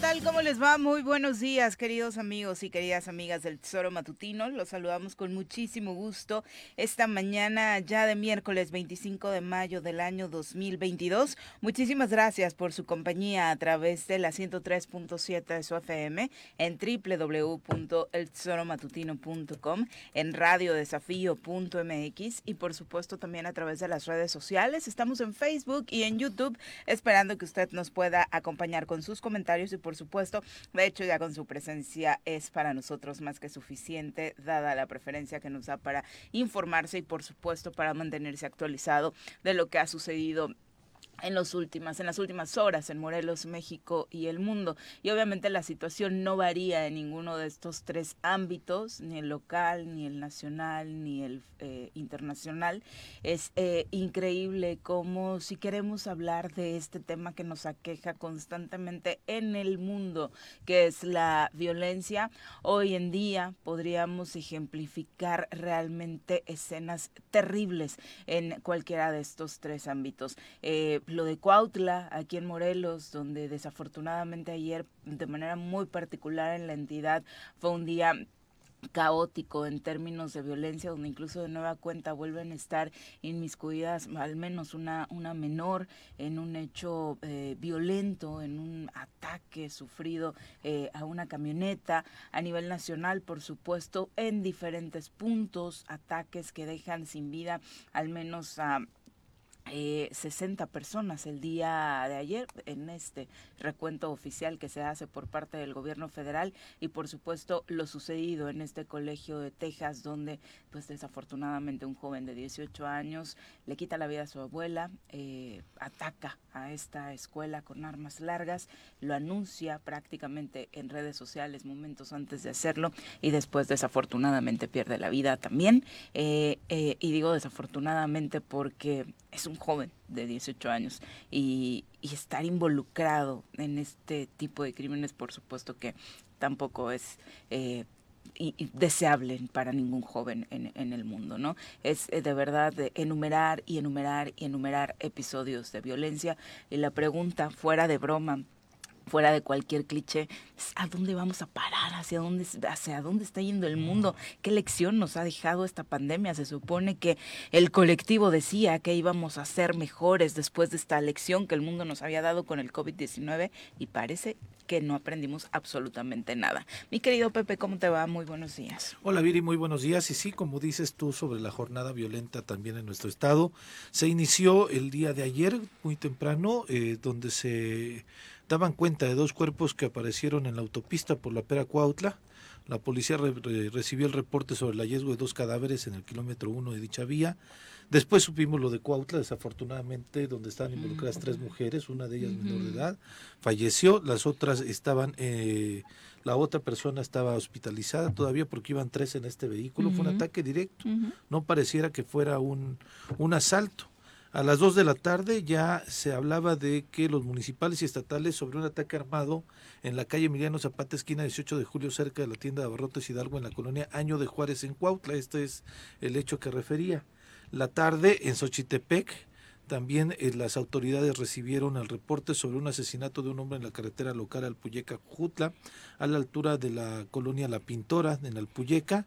tal? ¿Cómo les va? Muy buenos días, queridos amigos y queridas amigas del Tesoro Matutino. Los saludamos con muchísimo gusto esta mañana ya de miércoles 25 de mayo del año 2022. Muchísimas gracias por su compañía a través de la 103.7 de su FM en www.eltesoromatutino.com, en radiodesafío.mx y por supuesto también a través de las redes sociales. Estamos en Facebook y en YouTube esperando que usted nos pueda acompañar con sus comentarios y por supuesto, de hecho ya con su presencia es para nosotros más que suficiente, dada la preferencia que nos da para informarse y por supuesto para mantenerse actualizado de lo que ha sucedido en los últimas, en las últimas horas en Morelos, México y el mundo. Y obviamente la situación no varía en ninguno de estos tres ámbitos, ni el local, ni el nacional, ni el eh, internacional. Es eh, increíble cómo si queremos hablar de este tema que nos aqueja constantemente en el mundo, que es la violencia, hoy en día podríamos ejemplificar realmente escenas terribles en cualquiera de estos tres ámbitos. Eh, lo de Cuautla, aquí en Morelos, donde desafortunadamente ayer, de manera muy particular en la entidad, fue un día caótico en términos de violencia, donde incluso de nueva cuenta vuelven a estar inmiscuidas al menos una, una menor en un hecho eh, violento, en un ataque sufrido eh, a una camioneta. A nivel nacional, por supuesto, en diferentes puntos, ataques que dejan sin vida al menos a eh, 60 personas el día de ayer en este recuento oficial que se hace por parte del gobierno federal y por supuesto lo sucedido en este colegio de Texas donde pues desafortunadamente un joven de 18 años le quita la vida a su abuela, eh, ataca a esta escuela con armas largas, lo anuncia prácticamente en redes sociales momentos antes de hacerlo y después desafortunadamente pierde la vida también. Eh, eh, y digo desafortunadamente porque es un joven de 18 años y, estar involucrado en este tipo de crímenes, por supuesto que tampoco es eh, deseable para ningún joven en, el mundo, ¿no? Es eh, de verdad enumerar y enumerar y enumerar episodios de violencia y la pregunta fuera de broma fuera de cualquier cliché, ¿a dónde vamos a parar? ¿Hacia dónde, ¿Hacia dónde está yendo el mundo? ¿Qué lección nos ha dejado esta pandemia? Se supone que el colectivo decía que íbamos a ser mejores después de esta lección que el mundo nos había dado con el COVID-19 y parece que no aprendimos absolutamente nada. Mi querido Pepe, ¿cómo te va? Muy buenos días. Hola Viri, muy buenos días. Y sí, como dices tú sobre la jornada violenta también en nuestro estado, se inició el día de ayer muy temprano, eh, donde se daban cuenta de dos cuerpos que aparecieron en la autopista por la Pera Cuautla. La policía recibió el reporte sobre el hallazgo de dos cadáveres en el kilómetro uno de dicha vía. Después supimos lo de Cuautla, desafortunadamente, donde estaban involucradas tres mujeres, una de ellas menor de edad, falleció, las otras estaban, eh, la otra persona estaba hospitalizada todavía porque iban tres en este vehículo. Fue un ataque directo, no pareciera que fuera un, un asalto. A las 2 de la tarde ya se hablaba de que los municipales y estatales sobre un ataque armado en la calle Emiliano Zapata, esquina 18 de julio, cerca de la tienda de abarrotes Hidalgo en la colonia Año de Juárez en Cuautla. Este es el hecho que refería. La tarde en Xochitepec, también eh, las autoridades recibieron el reporte sobre un asesinato de un hombre en la carretera local Alpuyeca Jutla, a la altura de la colonia La Pintora, en Alpuyeca.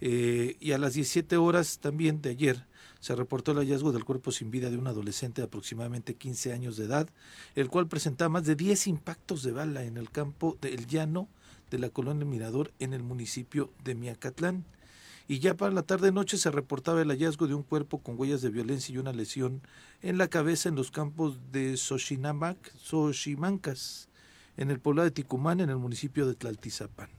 Eh, y a las 17 horas también de ayer se reportó el hallazgo del cuerpo sin vida de un adolescente de aproximadamente 15 años de edad, el cual presentaba más de 10 impactos de bala en el campo del llano de la colonia Mirador en el municipio de Miacatlán. Y ya para la tarde-noche se reportaba el hallazgo de un cuerpo con huellas de violencia y una lesión en la cabeza en los campos de Xochimancas, en el poblado de Ticumán, en el municipio de Tlaltizapán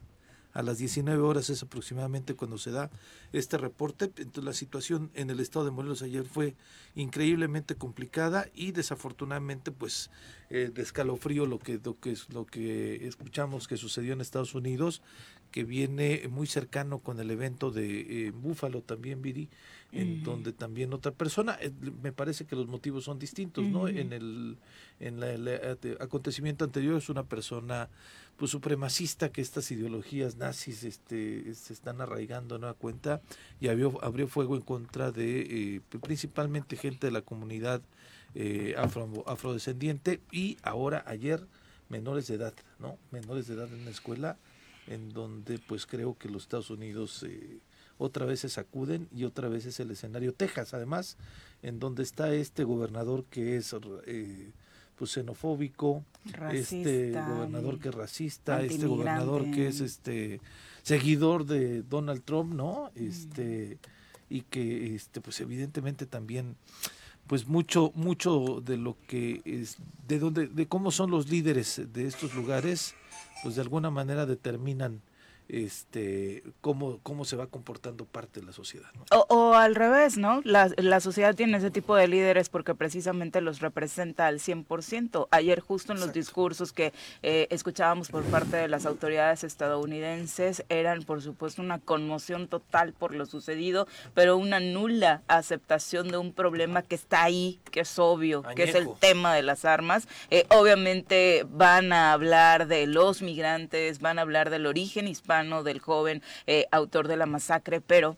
a las 19 horas es aproximadamente cuando se da este reporte. Entonces la situación en el estado de Morelos ayer fue increíblemente complicada y desafortunadamente pues eh, de escalofrío lo que, lo, que, lo que escuchamos que sucedió en Estados Unidos, que viene muy cercano con el evento de eh, Búfalo también, Viri, en donde también otra persona, eh, me parece que los motivos son distintos, ¿no? En el, en el acontecimiento anterior es una persona pues supremacista que estas ideologías nazis este, se están arraigando no a cuenta y abrió, abrió fuego en contra de eh, principalmente gente de la comunidad eh, afro, afrodescendiente y ahora ayer menores de edad, ¿no? Menores de edad en la escuela, en donde pues creo que los Estados Unidos eh, otra vez se sacuden y otra vez es el escenario Texas, además, en donde está este gobernador que es eh, pues xenofóbico, este gobernador que es racista, este gobernador que es este seguidor de Donald Trump, ¿no? Este y que este pues evidentemente también pues mucho mucho de lo que es de donde de cómo son los líderes de estos lugares pues de alguna manera determinan este cómo, cómo se va comportando parte de la sociedad. O, al revés, ¿no? La, la, sociedad tiene ese tipo de líderes porque precisamente los representa al 100%. Ayer justo en los discursos que eh, escuchábamos por parte de las autoridades estadounidenses eran, por supuesto, una conmoción total por lo sucedido, pero una nula aceptación de un problema que está ahí, que es obvio, que es el tema de las armas. Eh, obviamente van a hablar de los migrantes, van a hablar del origen hispano, del joven eh, autor de la masacre, pero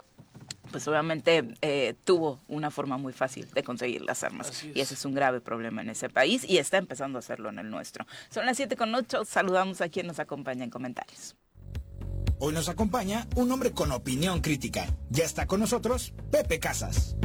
pues obviamente eh, tuvo una forma muy fácil de conseguir las armas. Y ese es un grave problema en ese país y está empezando a hacerlo en el nuestro. Son las 7 con 8, saludamos a quien nos acompaña en comentarios. Hoy nos acompaña un hombre con opinión crítica. Ya está con nosotros Pepe Casas.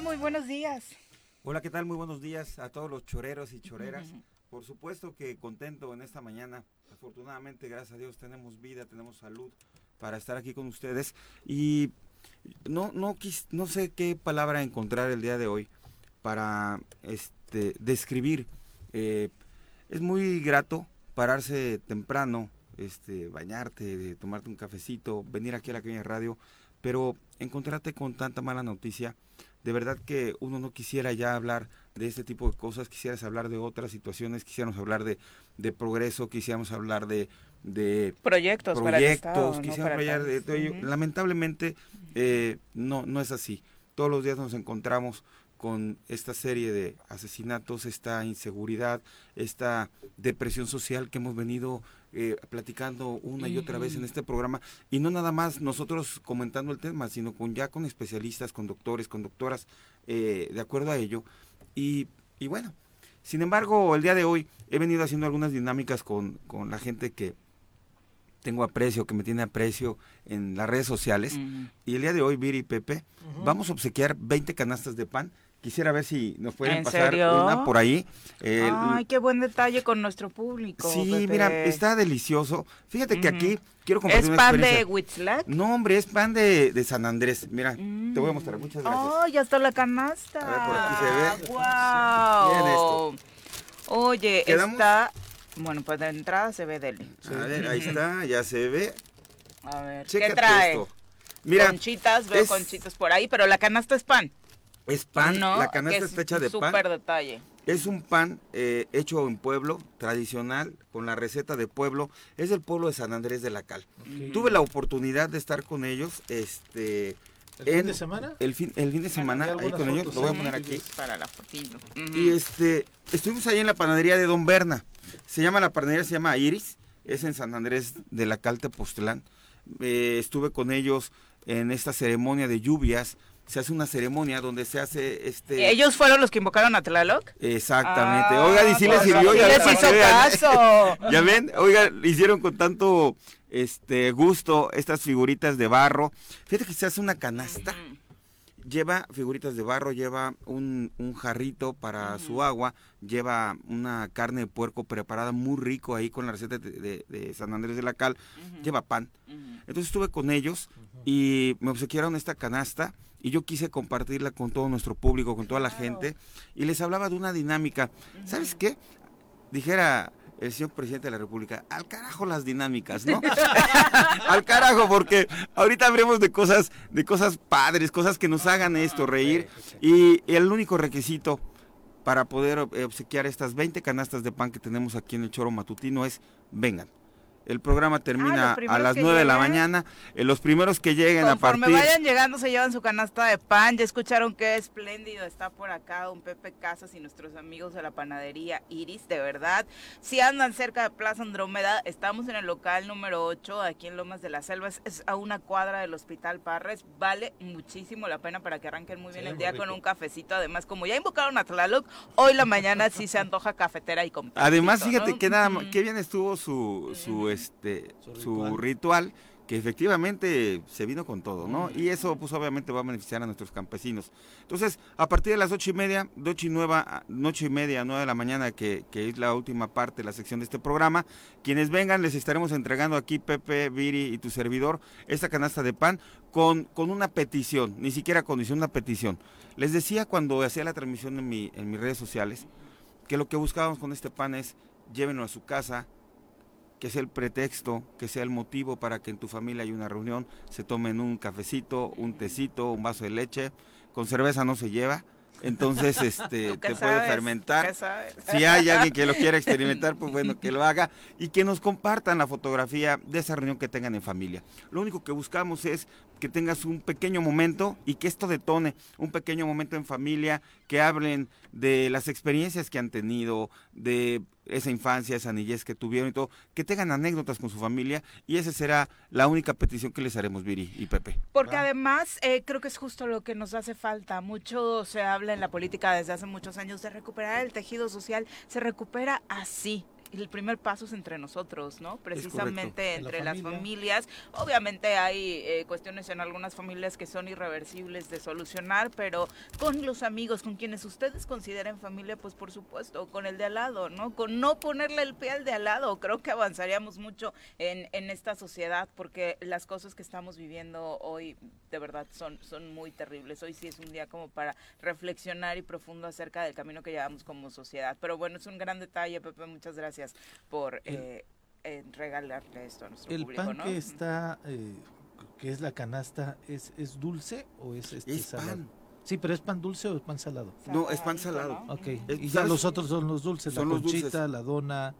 Va? Muy buenos días. Hola, ¿qué tal? Muy buenos días a todos los choreros y choreras. Por supuesto que contento en esta mañana. Afortunadamente, gracias a Dios, tenemos vida, tenemos salud para estar aquí con ustedes. Y no, no, no sé qué palabra encontrar el día de hoy para este, describir. Eh, es muy grato pararse temprano, este, bañarte, tomarte un cafecito, venir aquí a la caña radio pero encontrarte con tanta mala noticia, de verdad que uno no quisiera ya hablar de este tipo de cosas, quisieras hablar de otras situaciones, quisiéramos hablar de, de progreso, quisiéramos hablar de, de proyectos, proyectos quisiéramos hablar de, lamentablemente eh, no, no es así. Todos los días nos encontramos con esta serie de asesinatos, esta inseguridad, esta depresión social que hemos venido eh, platicando una y otra vez en este programa y no nada más nosotros comentando el tema, sino con ya con especialistas, con doctores, con doctoras, eh, de acuerdo a ello. Y, y, bueno, sin embargo, el día de hoy he venido haciendo algunas dinámicas con, con la gente que tengo aprecio, que me tiene aprecio en las redes sociales. Y el día de hoy, Viri y Pepe, vamos a obsequiar 20 canastas de pan Quisiera ver si nos pueden pasar una por ahí. Ay, qué buen detalle con nuestro público. Sí, mira, está delicioso. Fíjate que aquí quiero compartir ¿Es pan de Huitzlac? No, hombre, es pan de, de San Andrés. Mira, te voy a mostrar. Muchas gracias. Oh, ya está la canasta. A ver, por aquí se ve. Wow. Oye, está... Bueno, pues de entrada se ve deli. A ver, ahí está, ya se ve. A ver, ¿qué trae? Mira, conchitas, veo conchitas por ahí, pero la canasta es pan. Es pan, la canasta está hecha de pan. detalle. Es un pan eh, hecho en pueblo, tradicional, con la receta de pueblo. Es del pueblo de San Andrés de la Cal. Tuve la oportunidad de estar con ellos. Este, ¿El fin de semana? El fin, el fin de semana, ahí con ellos, lo voy a poner aquí. Para la Y este, estuvimos ahí en la panadería de Don Berna. Se llama la panadería, se llama Iris. Es en San Andrés de la Cal, Tepoztlán. Eh, estuve con ellos en esta ceremonia de lluvias se hace una ceremonia donde se hace este... ¿Ellos fueron los que invocaron a Tlaloc? Exactamente. Ah, oiga, y sí les sirvió. ya les hizo caso. ya ven, oiga, hicieron con tanto este gusto estas figuritas de barro. Fíjate que se hace una canasta. Lleva figuritas de barro, lleva un, un jarrito para su agua, lleva una carne de puerco preparada muy rico ahí con la receta de, de, San Andrés de la Cal, lleva pan. Entonces estuve con ellos y me obsequiaron esta canasta y yo quise compartirla con todo nuestro público, con toda la gente, y les hablaba de una dinámica. ¿Sabes qué? Dijera el señor presidente de la República, al carajo las dinámicas, ¿no? al carajo, porque ahorita hablemos de cosas, de cosas padres, cosas que nos hagan esto, reír, y el único requisito para poder obsequiar estas 20 canastas de pan que tenemos aquí en el Choro Matutino es, vengan, El programa termina Ah, primeros a las que 9 de la mañana. Eh, los primeros que lleguen a Conforme partir... vayan llegando se llevan su canasta de pan. Ya escucharon que espléndido está por acá don Pepe Casas y nuestros amigos de la panadería Iris, de verdad. Si andan cerca de Plaza Andrómeda, estamos en el local número 8, aquí en Lomas de las Selvas, es a una cuadra del Hospital Parres. Vale muchísimo la pena para que arranquen muy bien Sí, el día con un cafecito. Además, como ya invocaron a Tlaloc, hoy la mañana sí se antoja cafetera y con Además, fíjate ¿no? que nada más, qué bien estuvo su, su. Este, Su su ritual. que efectivamente se vino con todo, ¿no? Y eso, pues obviamente va a beneficiar a nuestros campesinos. Entonces, a partir de las ocho y media, de ocho y nueva, ocho y media, nueve de la mañana, que, que es la última parte de la sección de este programa, quienes vengan les estaremos entregando aquí, Pepe, Viri y tu servidor, esta canasta de pan con, con una petición, ni siquiera condición, una petición. Les decía cuando hacía la transmisión en, mi, en mis redes sociales, que lo que buscábamos con este pan es llévenlo a su casa, que sea el pretexto, que sea el motivo para que en tu familia haya una reunión, se tomen un cafecito, un tecito, un vaso de leche, con cerveza no se lleva, entonces este ¿Tú qué te puede fermentar. Si hay alguien que lo quiera experimentar, pues bueno, que lo haga y que nos compartan la fotografía de esa reunión que tengan en familia. Lo único que buscamos es que tengas un pequeño momento y que esto detone un pequeño momento en familia, que hablen de las experiencias que han tenido, de esa infancia, esa niñez que tuvieron y todo, que tengan anécdotas con su familia y esa será la única petición que les haremos, Viri y Pepe. Porque además eh, creo que es justo lo que nos hace falta. Mucho se habla en la política desde hace muchos años de recuperar el tejido social. Se recupera así. El primer paso es entre nosotros, ¿no? Precisamente En la entre las familia. familias. Obviamente hay eh, cuestiones en algunas familias que son irreversibles de solucionar, pero con los amigos, con quienes ustedes consideren familia, pues por supuesto, con el de al lado, ¿no? Con no ponerle el pie al de al lado, creo que avanzaríamos mucho en, en esta sociedad, porque las cosas que estamos viviendo hoy, de verdad, son, son muy terribles. Hoy sí es un día como para reflexionar y profundo acerca del camino que llevamos como sociedad. Pero bueno, es un gran detalle, Pepe, muchas gracias por El- eh, eh, regalarle esto a nuestro El público, pan ¿no? que está, eh, que es la canasta, ¿es, es dulce o es este Es salado? pan. Sí, pero ¿es pan dulce o es pan salado? No, es pan salado. ¿no? Ok. Es- y ya ¿sabes? los otros son los dulces, Son la los dulces. conchita, la dona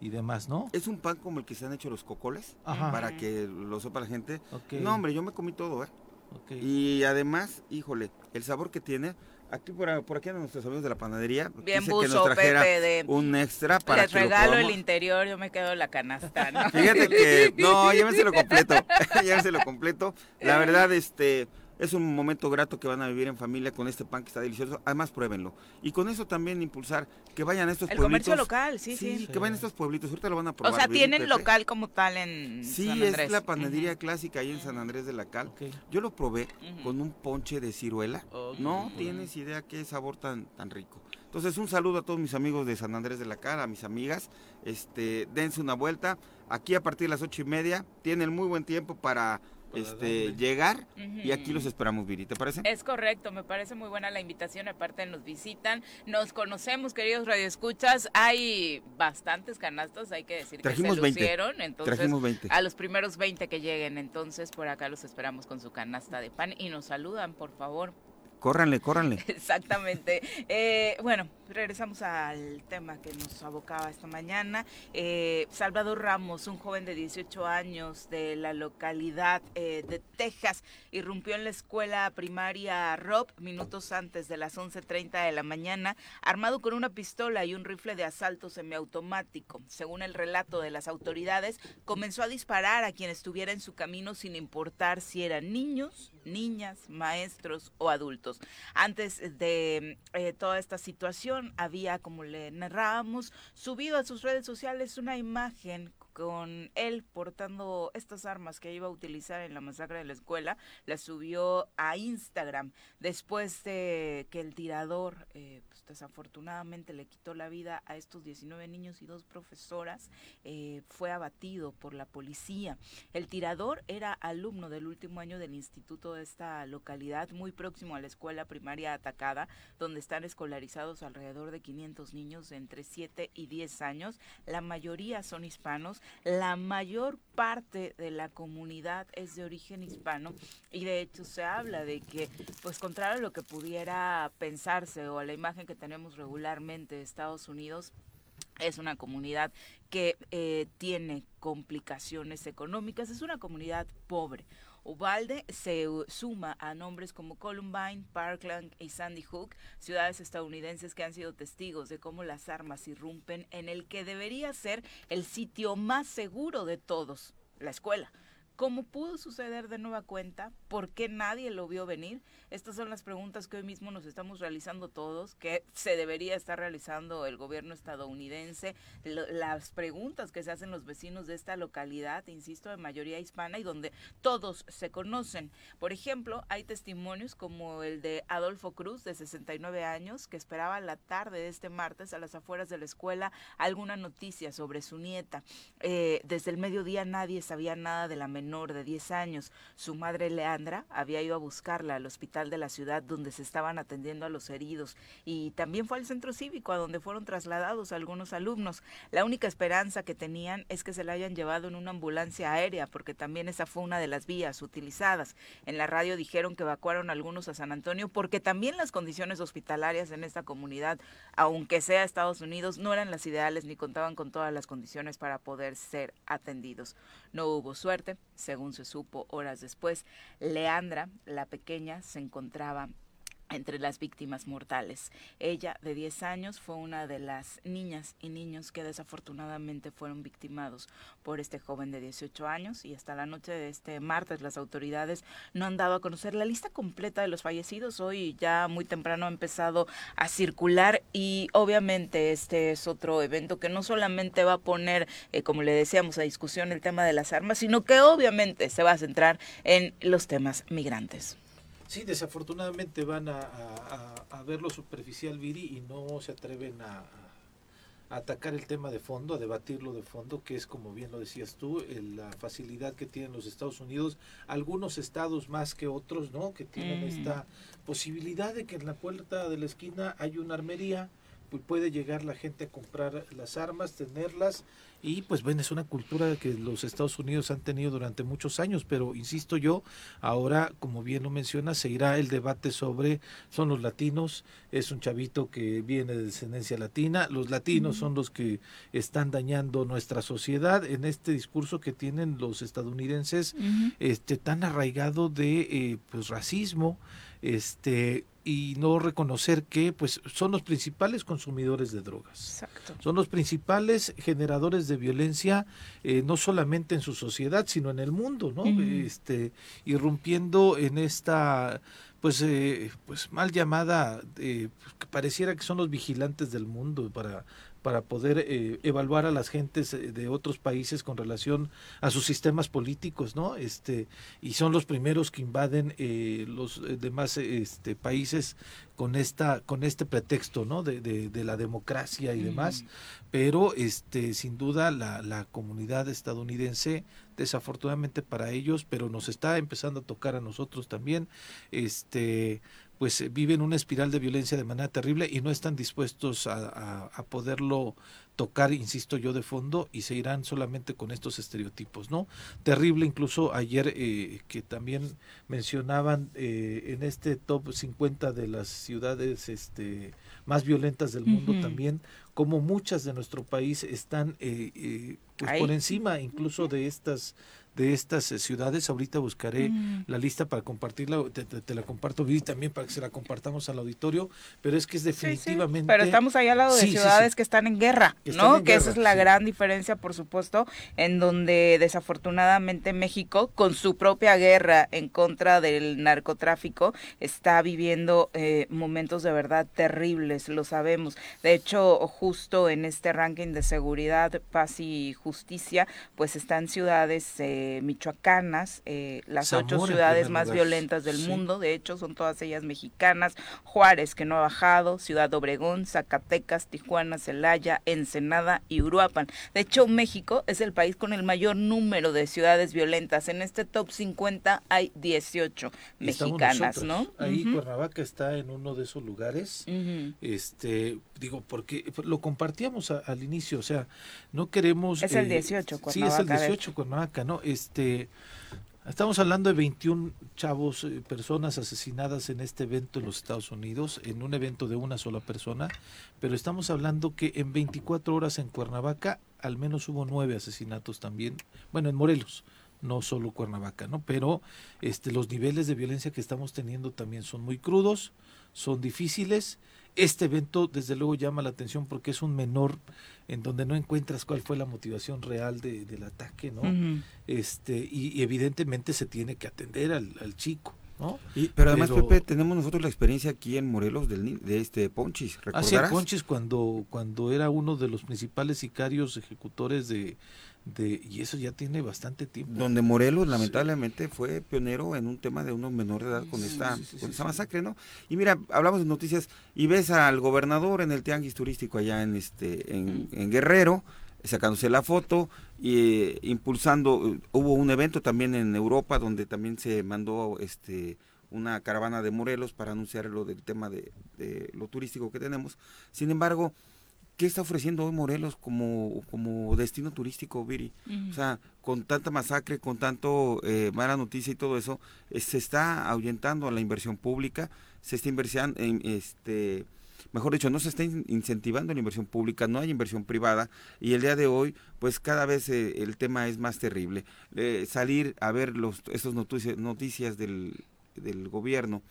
y demás, ¿no? Es un pan como el que se han hecho los cocoles, Ajá. para que lo sepa la gente. Ok, No, hombre, yo me comí todo, ¿eh? ok. Y además, híjole, el sabor que tiene. Aquí por, por aquí a nuestros amigos de la panadería. Bien que buzo, nos trajera Pepe, de- un extra para Les que lo regalo el interior, yo me quedo la canasta, ¿no? Fíjate que, no, llévenselo completo, llévenselo completo. La verdad, este, es un momento grato que van a vivir en familia con este pan que está delicioso. Además, pruébenlo. Y con eso también impulsar que vayan a estos El pueblitos. comercio local, sí, sí. Sí, que vayan a estos pueblitos. Ahorita lo van a probar. O sea, tienen local como tal en Sí, San Andrés. es la panadería clásica ahí en San Andrés de la Cal. Yo lo probé con un ponche de ciruela. No tienes idea qué sabor tan, tan rico. Entonces, un saludo a todos mis amigos de San Andrés de la Cal, a mis amigas. Este, dense una vuelta. Aquí a partir de las ocho y media. Tienen muy buen tiempo Para este, darle. llegar. Y aquí los esperamos, Viri. ¿Te parece? Es correcto, me parece muy buena la invitación. Aparte, nos visitan, nos conocemos, queridos radioescuchas. Hay bastantes canastas, hay que decir Trajimos que se 20. lucieron. Entonces, Trajimos 20. a los primeros 20 que lleguen, entonces por acá los esperamos con su canasta de pan y nos saludan, por favor. Córranle, córranle. Exactamente. Eh, bueno, regresamos al tema que nos abocaba esta mañana. Eh, Salvador Ramos, un joven de 18 años de la localidad eh, de Texas, irrumpió en la escuela primaria Rob minutos antes de las 11.30 de la mañana, armado con una pistola y un rifle de asalto semiautomático. Según el relato de las autoridades, comenzó a disparar a quien estuviera en su camino sin importar si eran niños, niñas, maestros o adultos. Antes de eh, toda esta situación, había, como le narrábamos, subido a sus redes sociales una imagen con él portando estas armas que iba a utilizar en la masacre de la escuela, la subió a Instagram después de que el tirador eh, pues, desafortunadamente le quitó la vida a estos 19 niños y dos profesoras, eh, fue abatido por la policía. El tirador era alumno del último año del instituto de esta localidad, muy próximo a la escuela primaria atacada, donde están escolarizados alrededor de 500 niños de entre 7 y 10 años. La mayoría son hispanos, la mayor parte de la comunidad es de origen hispano y de hecho se habla de que, pues contrario a lo que pudiera pensarse o a la imagen que tenemos regularmente de Estados Unidos, es una comunidad que eh, tiene complicaciones económicas, es una comunidad pobre. Ubalde se suma a nombres como Columbine, Parkland y Sandy Hook, ciudades estadounidenses que han sido testigos de cómo las armas irrumpen en el que debería ser el sitio más seguro de todos, la escuela. ¿Cómo pudo suceder de nueva cuenta? ¿Por qué nadie lo vio venir? Estas son las preguntas que hoy mismo nos estamos realizando todos, que se debería estar realizando el gobierno estadounidense, las preguntas que se hacen los vecinos de esta localidad, insisto, de mayoría hispana y donde todos se conocen. Por ejemplo, hay testimonios como el de Adolfo Cruz, de 69 años, que esperaba la tarde de este martes a las afueras de la escuela alguna noticia sobre su nieta. Eh, desde el mediodía nadie sabía nada de la menor de 10 años. Su madre Había ido a buscarla al hospital de la ciudad donde se estaban atendiendo a los heridos y también fue al centro cívico a donde fueron trasladados algunos alumnos. La única esperanza que tenían es que se la hayan llevado en una ambulancia aérea porque también esa fue una de las vías utilizadas. En la radio dijeron que evacuaron algunos a San Antonio porque también las condiciones hospitalarias en esta comunidad, aunque sea Estados Unidos, no eran las ideales ni contaban con todas las condiciones para poder ser atendidos. No hubo suerte, según se supo horas después. Leandra, la pequeña, se encontraba entre las víctimas mortales. Ella, de 10 años, fue una de las niñas y niños que desafortunadamente fueron victimados por este joven de 18 años y hasta la noche de este martes las autoridades no han dado a conocer la lista completa de los fallecidos. Hoy ya muy temprano ha empezado a circular y obviamente este es otro evento que no solamente va a poner, eh, como le decíamos, a discusión el tema de las armas, sino que obviamente se va a centrar en los temas migrantes. Sí, desafortunadamente van a, a, ver lo superficial, Viri, y no se atreven a, atacar el tema de fondo, a debatirlo de fondo, que es, como bien lo decías tú, la facilidad que tienen los Estados Unidos, algunos estados más que otros, ¿no? Que tienen mm. esta posibilidad de que en la puerta de la esquina hay una armería, pues puede llegar la gente a comprar las armas, tenerlas y pues bueno, es una cultura que los Estados Unidos han tenido durante muchos años, pero insisto yo, ahora, como bien lo menciona, se irá el debate sobre, son los latinos, es un chavito que viene de descendencia latina, los latinos son los que están dañando nuestra sociedad en este discurso que tienen los estadounidenses, este tan arraigado de eh, pues racismo, este y no reconocer que pues son los principales consumidores de drogas. Son los principales generadores de violencia eh, no solamente en su sociedad, sino en el mundo, ¿no? Este irrumpiendo en esta pues eh, pues mal llamada eh, pues, que pareciera que son los vigilantes del mundo para para poder eh, evaluar a las gentes eh, de otros países con relación a sus sistemas políticos, ¿no? Este y son los primeros que invaden eh, los demás este, países con esta con este pretexto, ¿no? De, de, la democracia y demás, pero este sin duda la, la comunidad estadounidense desafortunadamente para ellos, pero nos está empezando a tocar a nosotros también, este pues eh, viven una espiral de violencia de manera terrible y no están dispuestos a, poderlo tocar, insisto yo, de fondo y se irán solamente con estos estereotipos, ¿no? Terrible incluso ayer eh, que también mencionaban eh, en este top 50 de las ciudades este, más violentas del mundo también, como muchas de nuestro país están pues por encima incluso de estas de estas eh, ciudades. Ahorita buscaré mm. la lista para compartirla, te, la comparto y también para que se la compartamos al auditorio, pero es que es definitivamente... Pero estamos ahí al lado de ciudades que están en guerra, ¿no? que esa es la gran diferencia, por supuesto, en donde desafortunadamente México, con su propia guerra en contra del narcotráfico, está viviendo eh, momentos de verdad terribles, lo sabemos. De hecho, justo en este ranking de seguridad, paz y justicia, pues están ciudades... Eh, michoacanas, eh, las ocho ciudades más violentas del mundo, de hecho son todas ellas mexicanas, Juárez que no ha bajado, Ciudad Obregón, Zacatecas, Tijuana, Celaya, Ensenada y Uruapan. De hecho, México es el país con el mayor número de ciudades violentas. En este top 50 hay 18 mexicanas, ¿no? Ahí Cuernavaca está en uno de esos lugares. Este, digo, porque lo compartíamos al inicio, o sea, no queremos... Es el 18, Cuernavaca. Sí, es el 18, Cuernavaca, ¿no? Este, Estamos hablando de 21 chavos, eh, personas asesinadas en este evento en los Estados Unidos, en un evento de una sola persona, pero estamos hablando que en 24 horas en Cuernavaca al menos hubo nueve asesinatos también, bueno, en Morelos, no solo Cuernavaca, ¿no? Pero este, los niveles de violencia que estamos teniendo también son muy crudos, son difíciles. Este evento, desde luego, llama la atención porque es un menor en donde no encuentras cuál fue la motivación real de, del ataque, ¿no? este y, evidentemente se tiene que atender al, al chico. ¿no? Y, pero además, Pepe, tenemos nosotros la experiencia aquí en Morelos del, de este Ponchis, ¿recordarás? Ah, Ponchis cuando, cuando era uno de los principales sicarios ejecutores de, de, y eso ya tiene bastante tiempo. Donde Morelos lamentablemente fue pionero en un tema de unos menores de edad con esta, con esta masacre, ¿no? Y mira, hablamos de noticias y ves al gobernador en el tianguis turístico allá en este en, en Guerrero sacándose la foto y eh, impulsando eh, hubo un evento también en Europa donde también se mandó este una caravana de Morelos para anunciar lo del tema de, de lo turístico que tenemos. Sin embargo, ¿qué está ofreciendo hoy Morelos como, como destino turístico, Viri? O sea, con tanta masacre, con tanto eh, mala noticia y todo eso, eh, se está ahuyentando a la inversión pública, se está invirtiendo en este mejor dicho, no se está incentivando la inversión pública, no hay inversión privada y el día de hoy, pues cada vez eh, el tema es más terrible. salir a ver los, esas noticias, noticias del, del gobierno,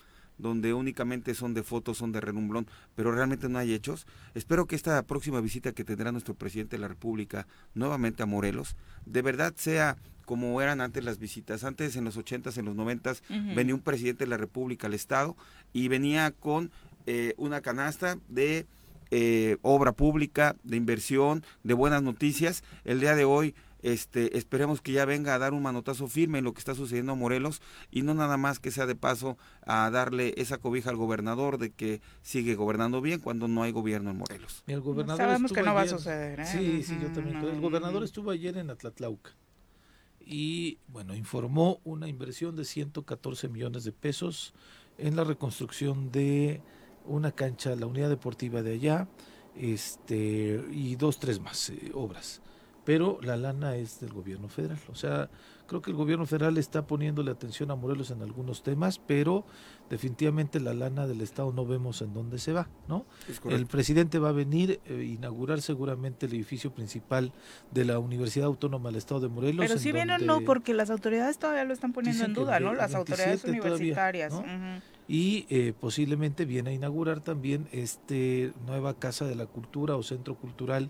donde únicamente son de fotos, son de renumblón, pero realmente no hay hechos. Espero que esta próxima visita que tendrá nuestro presidente de la República nuevamente a Morelos, de verdad sea como eran antes las visitas. Antes, en los 80s, en los 90s, venía un presidente de la República al Estado y venía con eh, una canasta de eh, obra pública, de inversión, de buenas noticias. El día de hoy este, esperemos que ya venga a dar un manotazo firme en lo que está sucediendo a Morelos y no nada más que sea de paso a darle esa cobija al gobernador de que sigue gobernando bien cuando no hay gobierno en Morelos. el gobernador Sabemos que no va a suceder. ¿eh? Sí, sí, yo también. el gobernador estuvo ayer en Atlatlauca y, bueno, informó una inversión de 114 millones de pesos en la reconstrucción de una cancha, la unidad deportiva de allá, este y dos, tres más eh, obras pero la lana es del gobierno federal. O sea, creo que el gobierno federal está poniéndole atención a Morelos en algunos temas, pero definitivamente la lana del Estado no vemos en dónde se va, ¿no? El presidente va a venir a eh, inaugurar seguramente el edificio principal de la Universidad Autónoma del Estado de Morelos. Pero si viene o no, porque las autoridades todavía lo están poniendo en duda, ¿no? Las autoridades universitarias. Y eh, posiblemente viene a inaugurar también este nueva Casa de la Cultura o Centro Cultural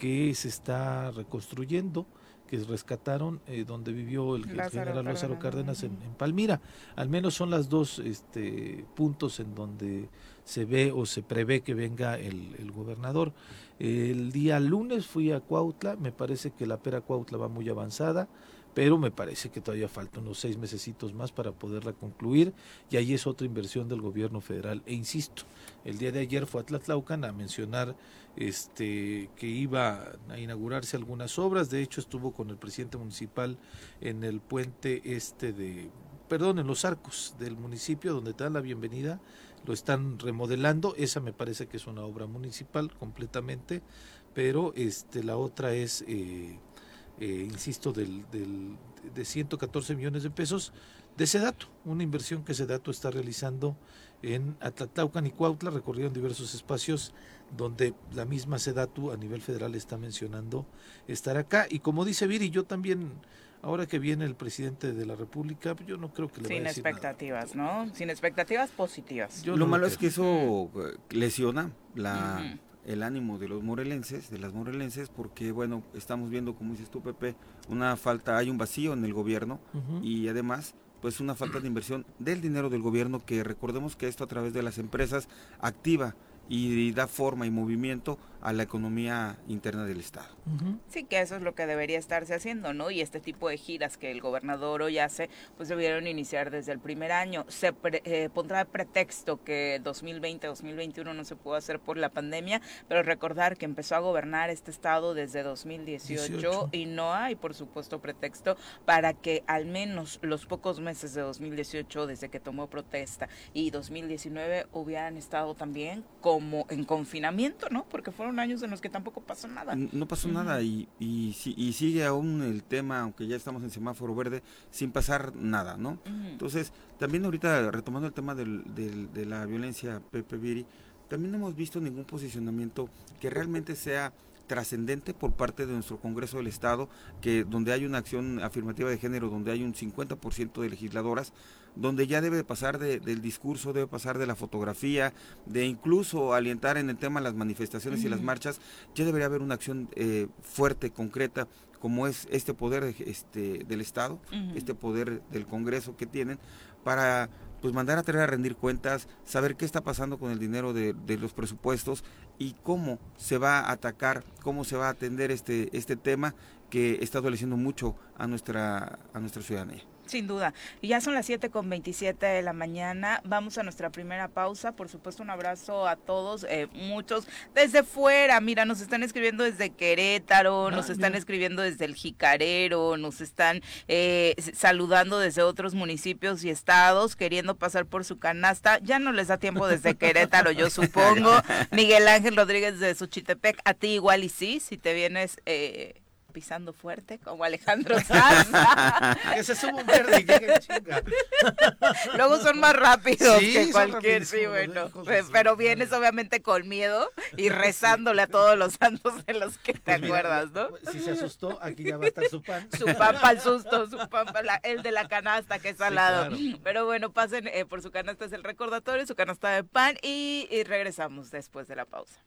que se está reconstruyendo, que rescataron eh, donde vivió el, general Lázaro Cárdenas en, Palmira. Al menos son las dos este, puntos en donde se ve o se prevé que venga el, gobernador. El día lunes fui a Cuautla, me parece que la pera Cuautla va muy avanzada pero me parece que todavía faltan unos seis mesecitos más para poderla concluir y ahí es otra inversión del gobierno federal. E insisto, el día de ayer fue a Tlatlaucan a mencionar este que iba a inaugurarse algunas obras, de hecho estuvo con el presidente municipal en el puente este de perdón, en los arcos del municipio donde te dan la bienvenida, lo están remodelando, esa me parece que es una obra municipal completamente, pero este la otra es eh, eh, insisto, del, del, de 114 millones de pesos de Sedato, una inversión que Sedato está realizando en Atlatlaucan y Cuautla, recorrieron diversos espacios donde la misma Sedatu a nivel federal está mencionando estar acá. Y como dice Viri, yo también, ahora que viene el presidente de la República, yo no creo que le Sin vaya a decir expectativas, ¿no? Sin expectativas positivas. Lo malo es que eso eh, lesiona la el ánimo de los morelenses, de las morelenses, porque bueno, estamos viendo, como dices tú, Pepe, una falta, hay un vacío en el gobierno y además pues una falta de inversión del dinero del gobierno que recordemos que esto a través de las empresas activa y da forma y movimiento a la economía interna del Estado. Sí, que eso es lo que debería estarse haciendo, ¿no? Y este tipo de giras que el gobernador hoy hace, pues debieron iniciar desde el primer año. Se eh, pondrá pretexto que 2020-2021 no se pudo hacer por la pandemia, pero recordar que empezó a gobernar este Estado desde 2018 y no hay, por supuesto, pretexto para que al menos los pocos meses de 2018, desde que tomó protesta, y 2019 hubieran estado también como en confinamiento, ¿no? Porque fueron años en los que tampoco pasó nada. No pasó nada y, y, y, sigue aún el tema, aunque ya estamos en semáforo verde, sin pasar nada, ¿no? Entonces, también ahorita retomando el tema del, de la violencia, Pepe Viri, también no hemos visto ningún posicionamiento que realmente sea trascendente por parte de nuestro Congreso del Estado, que donde hay una acción afirmativa de género, donde hay un 50% de legisladoras, donde ya debe pasar del discurso, debe pasar de la fotografía, de incluso alientar en el tema las manifestaciones y las marchas, ya debería haber una acción eh, fuerte, concreta, como es este poder este, del Estado, este poder del Congreso que tienen, para pues mandar a traer a rendir cuentas, saber qué está pasando con el dinero de, de, los presupuestos y cómo se va a atacar, cómo se va a atender este, este tema que está adoleciendo mucho a nuestra, a nuestra ciudadanía. Sin duda. Ya son las 7 con 27 de la mañana. Vamos a nuestra primera pausa. Por supuesto, un abrazo a todos, eh, muchos desde fuera. Mira, nos están escribiendo desde Querétaro, ah, nos están escribiendo desde el Jicarero, nos están eh, saludando desde otros municipios y estados, queriendo pasar por su canasta. Ya no les da tiempo desde Querétaro, yo supongo. Miguel Ángel Rodríguez de Suchitepec, a ti igual y sí, si te vienes... Eh, pisando fuerte como Alejandro Sanz. que se sube un verde y llegue chinga. Luego son más rápidos que cualquier, sí, bueno. Pero vienes obviamente con miedo y rezándole a todos los santos de los que te pues acuerdas, ¿no? Si se asustó, aquí ya va a estar su pan. Su pan para el susto, su pan para el de la canasta que es al lado. Pero bueno, pasen eh, por su canasta es el recordatorio, su canasta de pan y regresamos después de la pausa.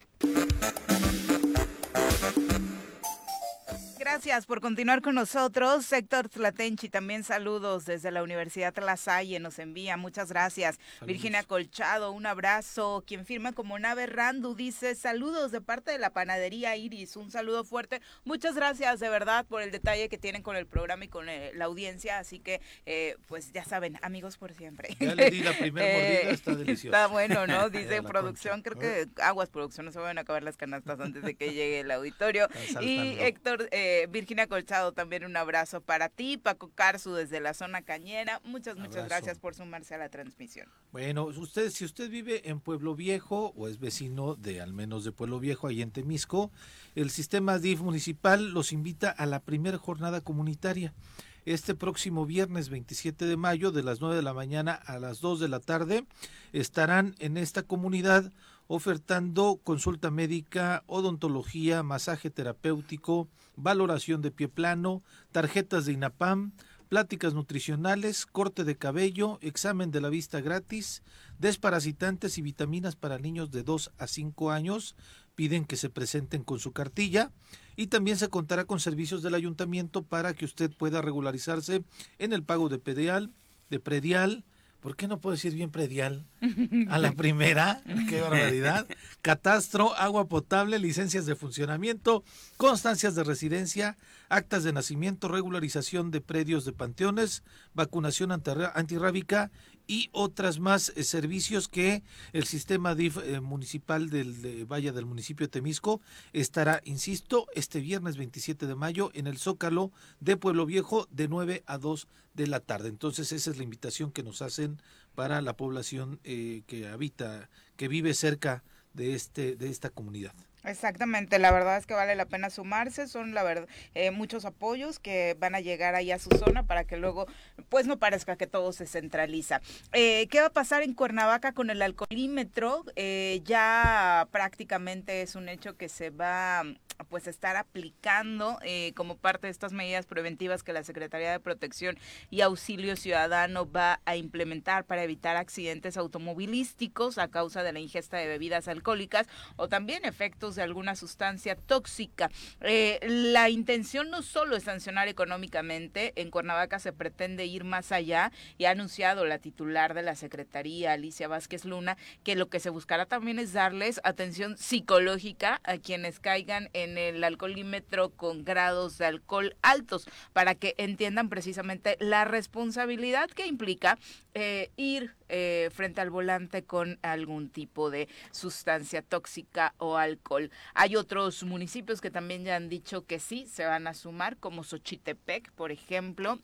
Gracias por continuar con nosotros. Sector Tlatenchi, también saludos desde la Universidad La Salle, nos envía, muchas gracias. Virginia Colchado, un abrazo. Quien firma como Nave Randu dice, saludos de parte de la panadería Iris, un saludo fuerte. Muchas gracias de verdad por el detalle que tienen con el programa y con eh, la audiencia, así que eh, pues ya saben, amigos por siempre. Ya le di la primera mordida, está eh, delicioso. Está bueno, ¿no? Dice producción, creo que Aguas Producción, no se van a acabar las canastas antes de que llegue el auditorio. Y Héctor... Eh, Virginia Colchado, también un abrazo para ti. Paco Carzu desde la zona cañera. Muchas, muchas gracias por sumarse a la transmisión. Bueno, usted, si usted vive en Pueblo Viejo o es vecino de al menos de Pueblo Viejo, ahí en Temisco, el sistema DIF municipal los invita a la primera jornada comunitaria. Este próximo viernes 27 de mayo, de las 9 de la mañana a las 2 de la tarde, estarán en esta comunidad ofertando consulta médica, odontología, masaje terapéutico, valoración de pie plano, tarjetas de INAPAM, pláticas nutricionales, corte de cabello, examen de la vista gratis, desparasitantes y vitaminas para niños de 2 a 5 años. Piden que se presenten con su cartilla y también se contará con servicios del ayuntamiento para que usted pueda regularizarse en el pago de pedial, de predial, ¿Por qué no puedo decir bien predial? A la primera, qué barbaridad. Catastro, agua potable, licencias de funcionamiento, constancias de residencia, actas de nacimiento, regularización de predios de panteones, vacunación antirrábica y otras más eh, servicios que el sistema DIF eh, municipal del de Valle del municipio de Temisco estará, insisto, este viernes 27 de mayo en el Zócalo de Pueblo Viejo de 9 a 2 de la tarde. Entonces esa es la invitación que nos hacen para la población eh, que habita, que vive cerca de este de esta comunidad. Exactamente, la verdad es que vale la pena sumarse, son la verdad eh, muchos apoyos que van a llegar ahí a su zona para que luego pues no parezca que todo se centraliza. Eh, ¿Qué va a pasar en Cuernavaca con el alcoholímetro? Eh, ya prácticamente es un hecho que se va pues estar aplicando eh, como parte de estas medidas preventivas que la Secretaría de Protección y Auxilio Ciudadano va a implementar para evitar accidentes automovilísticos a causa de la ingesta de bebidas alcohólicas o también efectos de alguna sustancia tóxica. Eh, la intención no solo es sancionar económicamente, en Cuernavaca se pretende ir más allá y ha anunciado la titular de la Secretaría, Alicia Vázquez Luna, que lo que se buscará también es darles atención psicológica a quienes caigan en en el alcoholímetro con grados de alcohol altos para que entiendan precisamente la responsabilidad que implica eh, ir eh, frente al volante con algún tipo de sustancia tóxica o alcohol. Hay otros municipios que también ya han dicho que sí se van a sumar, como Xochitepec, por ejemplo,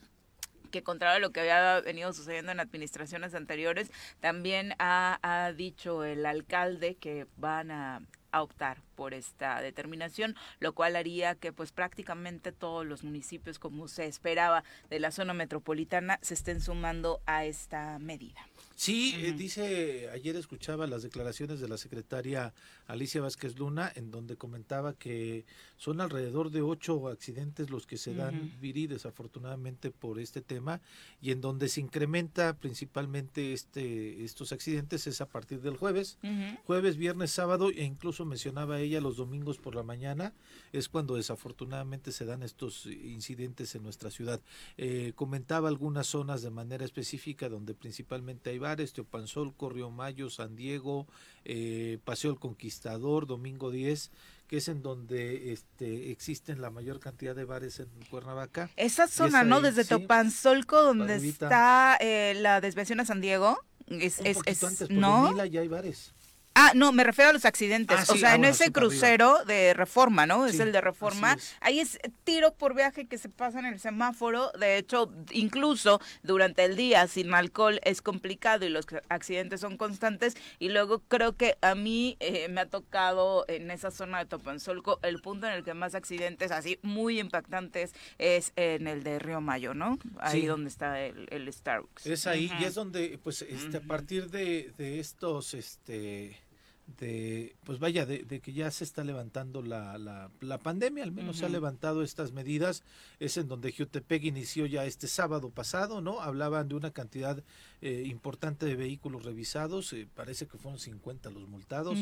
que contrario a lo que había venido sucediendo en administraciones anteriores, también ha, ha dicho el alcalde que van a a optar por esta determinación, lo cual haría que pues prácticamente todos los municipios, como se esperaba de la zona metropolitana, se estén sumando a esta medida. Sí, eh, dice, ayer escuchaba las declaraciones de la secretaria Alicia Vázquez Luna, en donde comentaba que son alrededor de ocho accidentes los que se dan, Viri, desafortunadamente por este tema, y en donde se incrementa principalmente este estos accidentes es a partir del jueves, jueves, viernes, sábado, e incluso mencionaba ella los domingos por la mañana, es cuando desafortunadamente se dan estos incidentes en nuestra ciudad. Eh, comentaba algunas zonas de manera específica donde principalmente hay bares, Teopanzolco, Río Mayo, San Diego, eh, Paseo el Conquistador, Domingo 10, que es en donde este, existen la mayor cantidad de bares en Cuernavaca. Esa zona, ¿no? Desde Teopanzolco, donde está eh, la desviación a San Diego. Es, es, antes, ¿no? ya hay bares. Ah, no, me refiero a los accidentes. Ah, o sea, ah, en ese crucero de reforma, ¿no? Es el de reforma. Ahí es tiro por viaje que se pasa en el semáforo. De hecho, incluso durante el día sin alcohol es complicado y los accidentes son constantes. Y luego creo que a mí eh, me ha tocado en esa zona de Topanzolco el punto en el que más accidentes así muy impactantes es en el de Río Mayo, ¿no? Ahí donde está el, Starbucks. Es ahí y es donde, pues, este, a partir de, de estos, este de, pues vaya, de, que ya se está levantando la, la, la pandemia, al menos se ha levantado estas medidas, es en donde Jutepec inició ya este sábado pasado, ¿no? Hablaban de una cantidad eh, importante de vehículos revisados, eh, parece que fueron 50 los multados.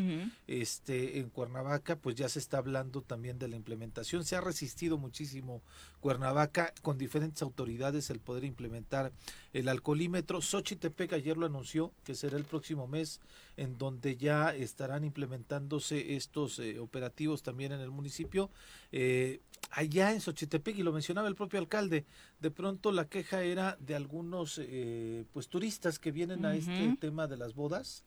Este en Cuernavaca pues ya se está hablando también de la implementación, se ha resistido muchísimo Cuernavaca con diferentes autoridades el poder implementar el alcoholímetro. Xochitepec ayer lo anunció que será el próximo mes en donde ya estarán implementándose estos eh, operativos también en el municipio. Allá en Xochitepec, y lo mencionaba el propio alcalde, de pronto la queja era de algunos pues turistas que vienen a este tema de las bodas,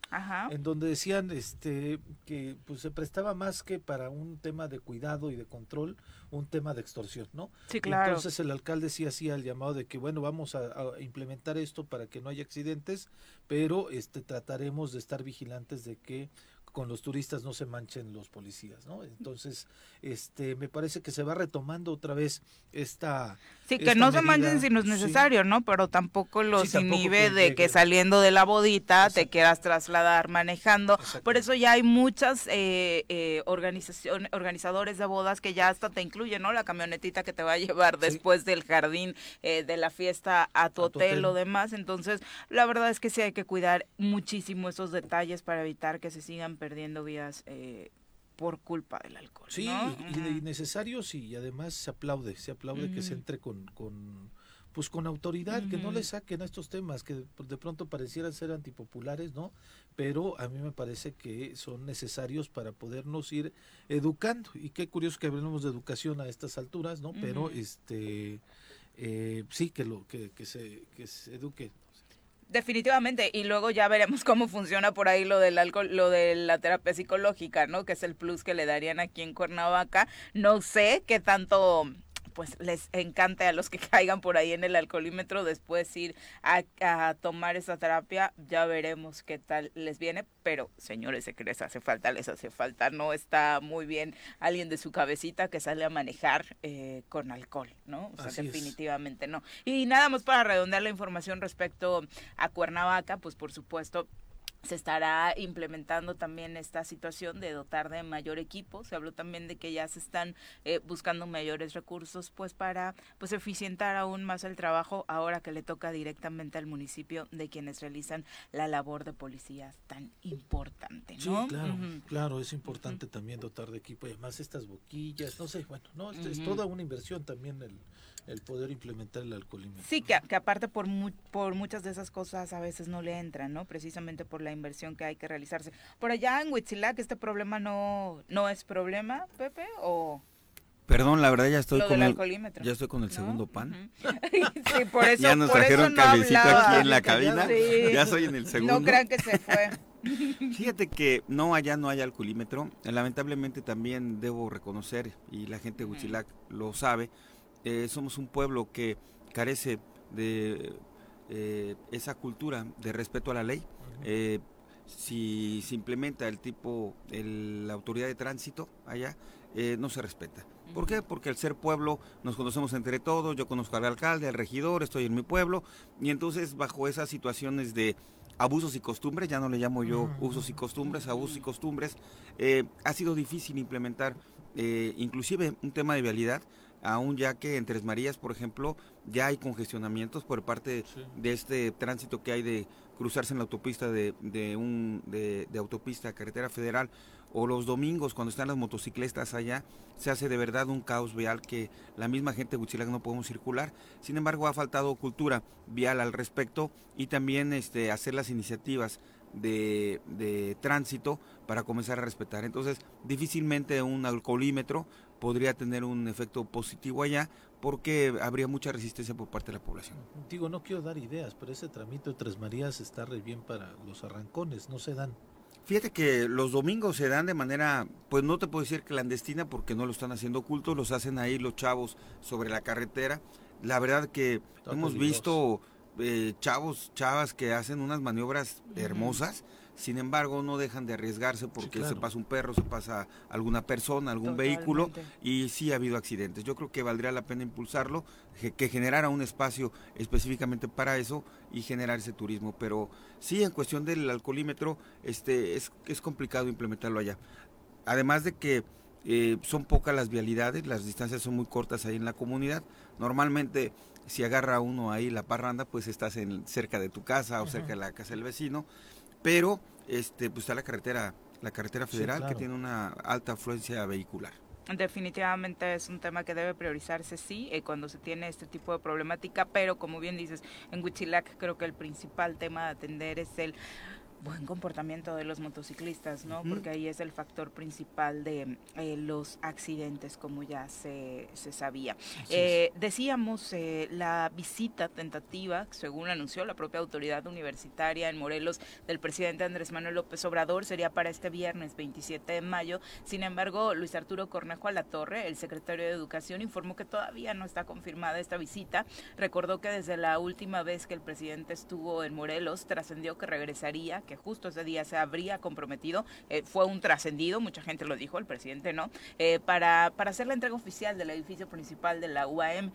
en donde decían este que pues se prestaba más que para un tema de cuidado y de control, un tema de extorsión, ¿no? Sí, claro. Entonces el alcalde sí hacía el llamado de que bueno, vamos a, a implementar esto para que no haya accidentes, pero este trataremos de estar vigilantes de que con los turistas no se manchen los policías, ¿no? Entonces, este, me parece que se va retomando otra vez esta Sí, que no se manchen si no es necesario, ¿no? Pero tampoco los inhibe de que saliendo de la bodita te quieras trasladar manejando. Por eso ya hay muchas eh, eh, organizaciones, organizadores de bodas que ya hasta te incluyen, ¿no? La camionetita que te va a llevar después del jardín eh, de la fiesta a tu, hotel, o demás. Entonces, la verdad es que sí hay que cuidar muchísimo esos detalles para evitar que se sigan perdiendo vidas eh, por culpa del alcohol. Sí, y, de innecesarios y además se aplaude, se aplaude que se entre con, con pues con autoridad, que no le saquen a estos temas que de pronto parecieran ser antipopulares, ¿no? Pero a mí me parece que son necesarios para podernos ir educando. Y qué curioso que hablemos de educación a estas alturas, ¿no? Pero este eh, sí que lo que, que se que se eduque Definitivamente, y luego ya veremos cómo funciona por ahí lo del alcohol, lo de la terapia psicológica, ¿no? Que es el plus que le darían aquí en Cuernavaca. No sé qué tanto pues les encanta a los que caigan por ahí en el alcoholímetro después ir a, tomar esa terapia, ya veremos qué tal les viene, pero señores, sé que les hace falta, les hace falta, no está muy bien alguien de su cabecita que sale a manejar eh, con alcohol, ¿no? O sea, definitivamente no. Y nada más para redondear la información respecto a Cuernavaca, pues por supuesto se estará implementando también esta situación de dotar de mayor equipo. Se habló también de que ya se están eh, buscando mayores recursos pues para pues eficientar aún más el trabajo ahora que le toca directamente al municipio de quienes realizan la labor de policía tan importante, ¿no? Sí, claro, claro, es importante también dotar de equipo y además estas boquillas, no sé, bueno, no, es toda una inversión también el el poder implementar el alcoholímetro. Sí, que, que aparte por, por muchas de esas cosas a veces no le entran, ¿no? Precisamente por la inversión que hay que realizarse. Por allá en Huitzilac, ¿este problema no, no es problema, Pepe? ¿O...? Perdón, la verdad ya estoy con el ya estoy con el segundo pan. sí, por eso, ya nos trajeron cabecito aquí en la cabina. Ya soy en el segundo. No crean que se fue. Fíjate que no, allá no hay alcoholímetro. Lamentablemente también debo reconocer, y la gente de Huitzilac lo sabe, eh, somos un pueblo que carece de eh, esa cultura de respeto a la ley. Eh, si se implementa el tipo, la autoridad de tránsito allá, eh, no se respeta. ¿Por qué? Porque al ser pueblo nos conocemos entre todos, yo conozco al alcalde, al regidor, estoy en mi pueblo, y entonces bajo esas situaciones de abusos y costumbres, ya no le llamo yo usos y costumbres, abusos y costumbres, ha sido difícil implementar inclusive un tema de vialidad aún ya que en Tres Marías, por ejemplo, ya hay congestionamientos por parte de este tránsito que hay de cruzarse en la autopista de, de un de, autopista carretera federal o los domingos cuando están las motocicletas allá se hace de verdad un caos vial que la misma gente de Huitzilac no podemos circular. Sin embargo ha faltado cultura vial al respecto y también este hacer las iniciativas de, de tránsito para comenzar a respetar entonces difícilmente un alcoholímetro podría tener un efecto positivo allá porque habría mucha resistencia por parte de la población. Digo, no quiero dar ideas, pero ese tramito de Tres Marías está re bien para los arrancones, no se dan. Fíjate que los domingos se dan de manera, pues no te puedo decir clandestina porque no lo están haciendo oculto, los hacen ahí los chavos sobre la carretera. La verdad que hemos visto eh, chavos, chavas que hacen unas maniobras hermosas sin embargo no dejan de arriesgarse porque se pasa un perro, se pasa alguna persona, algún vehículo y sí ha habido accidentes. Yo creo que valdría la pena impulsarlo, que generara un espacio específicamente para eso y generar ese turismo, pero sí en cuestión del alcoholímetro este es, es complicado implementarlo allá. Además de que eh, son pocas las vialidades, las distancias son muy cortas ahí en la comunidad. Normalmente si agarra uno ahí la parranda, pues estás en, cerca de tu casa o cerca de la casa del vecino pero este pues está la carretera la carretera federal que tiene una alta afluencia vehicular. Definitivamente es un tema que debe priorizarse, sí, eh, cuando se tiene este tipo de problemática, pero como bien dices, en Huichilac creo que el principal tema a atender es el buen comportamiento de los motociclistas, ¿no? Porque ahí es el factor principal de eh, los accidentes, como ya se, se sabía. Eh, decíamos, eh, la visita tentativa, según anunció la propia autoridad universitaria en Morelos del presidente Andrés Manuel López Obrador, sería para este viernes 27 de mayo. Sin embargo, Luis Arturo Cornejo a la Torre, el secretario de Educación, informó que todavía no está confirmada esta visita. Recordó que desde la última vez que el presidente estuvo en Morelos, trascendió que regresaría, que justo ese día se habría comprometido, eh, fue un trascendido, mucha gente lo dijo, el presidente no, eh, para, para hacer la entrega oficial del edificio principal de la UAM.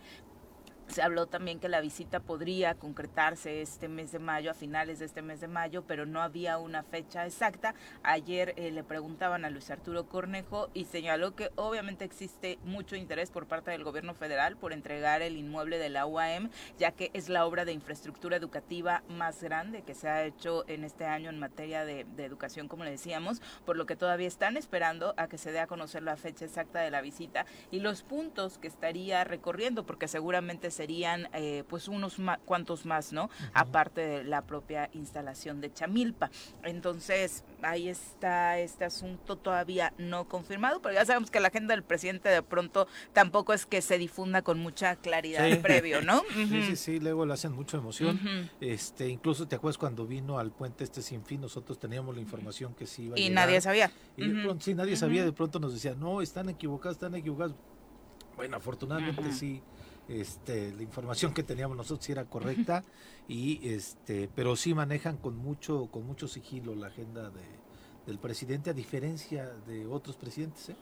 Se habló también que la visita podría concretarse este mes de mayo, a finales de este mes de mayo, pero no había una fecha exacta. Ayer eh, le preguntaban a Luis Arturo Cornejo y señaló que obviamente existe mucho interés por parte del gobierno federal por entregar el inmueble de la UAM, ya que es la obra de infraestructura educativa más grande que se ha hecho en este año en materia de, de educación, como le decíamos, por lo que todavía están esperando a que se dé a conocer la fecha exacta de la visita y los puntos que estaría recorriendo, porque seguramente serían eh, pues unos cuantos más, ¿no? Aparte de la propia instalación de Chamilpa. Entonces, ahí está este asunto todavía no confirmado, pero ya sabemos que la agenda del presidente de pronto tampoco es que se difunda con mucha claridad previo, ¿no? Sí, sí, sí, luego le hacen mucha emoción. Este, incluso te acuerdas cuando vino al puente este sin fin, nosotros teníamos la información que sí iba a Y nadie sabía. Y de pronto, sí, nadie sabía, de pronto nos decía, no, están equivocados, están equivocados. Bueno, afortunadamente sí este, la información que teníamos nosotros era correcta y este, pero sí manejan con mucho, con mucho sigilo la agenda de, del presidente a diferencia de otros presidentes. ¿eh?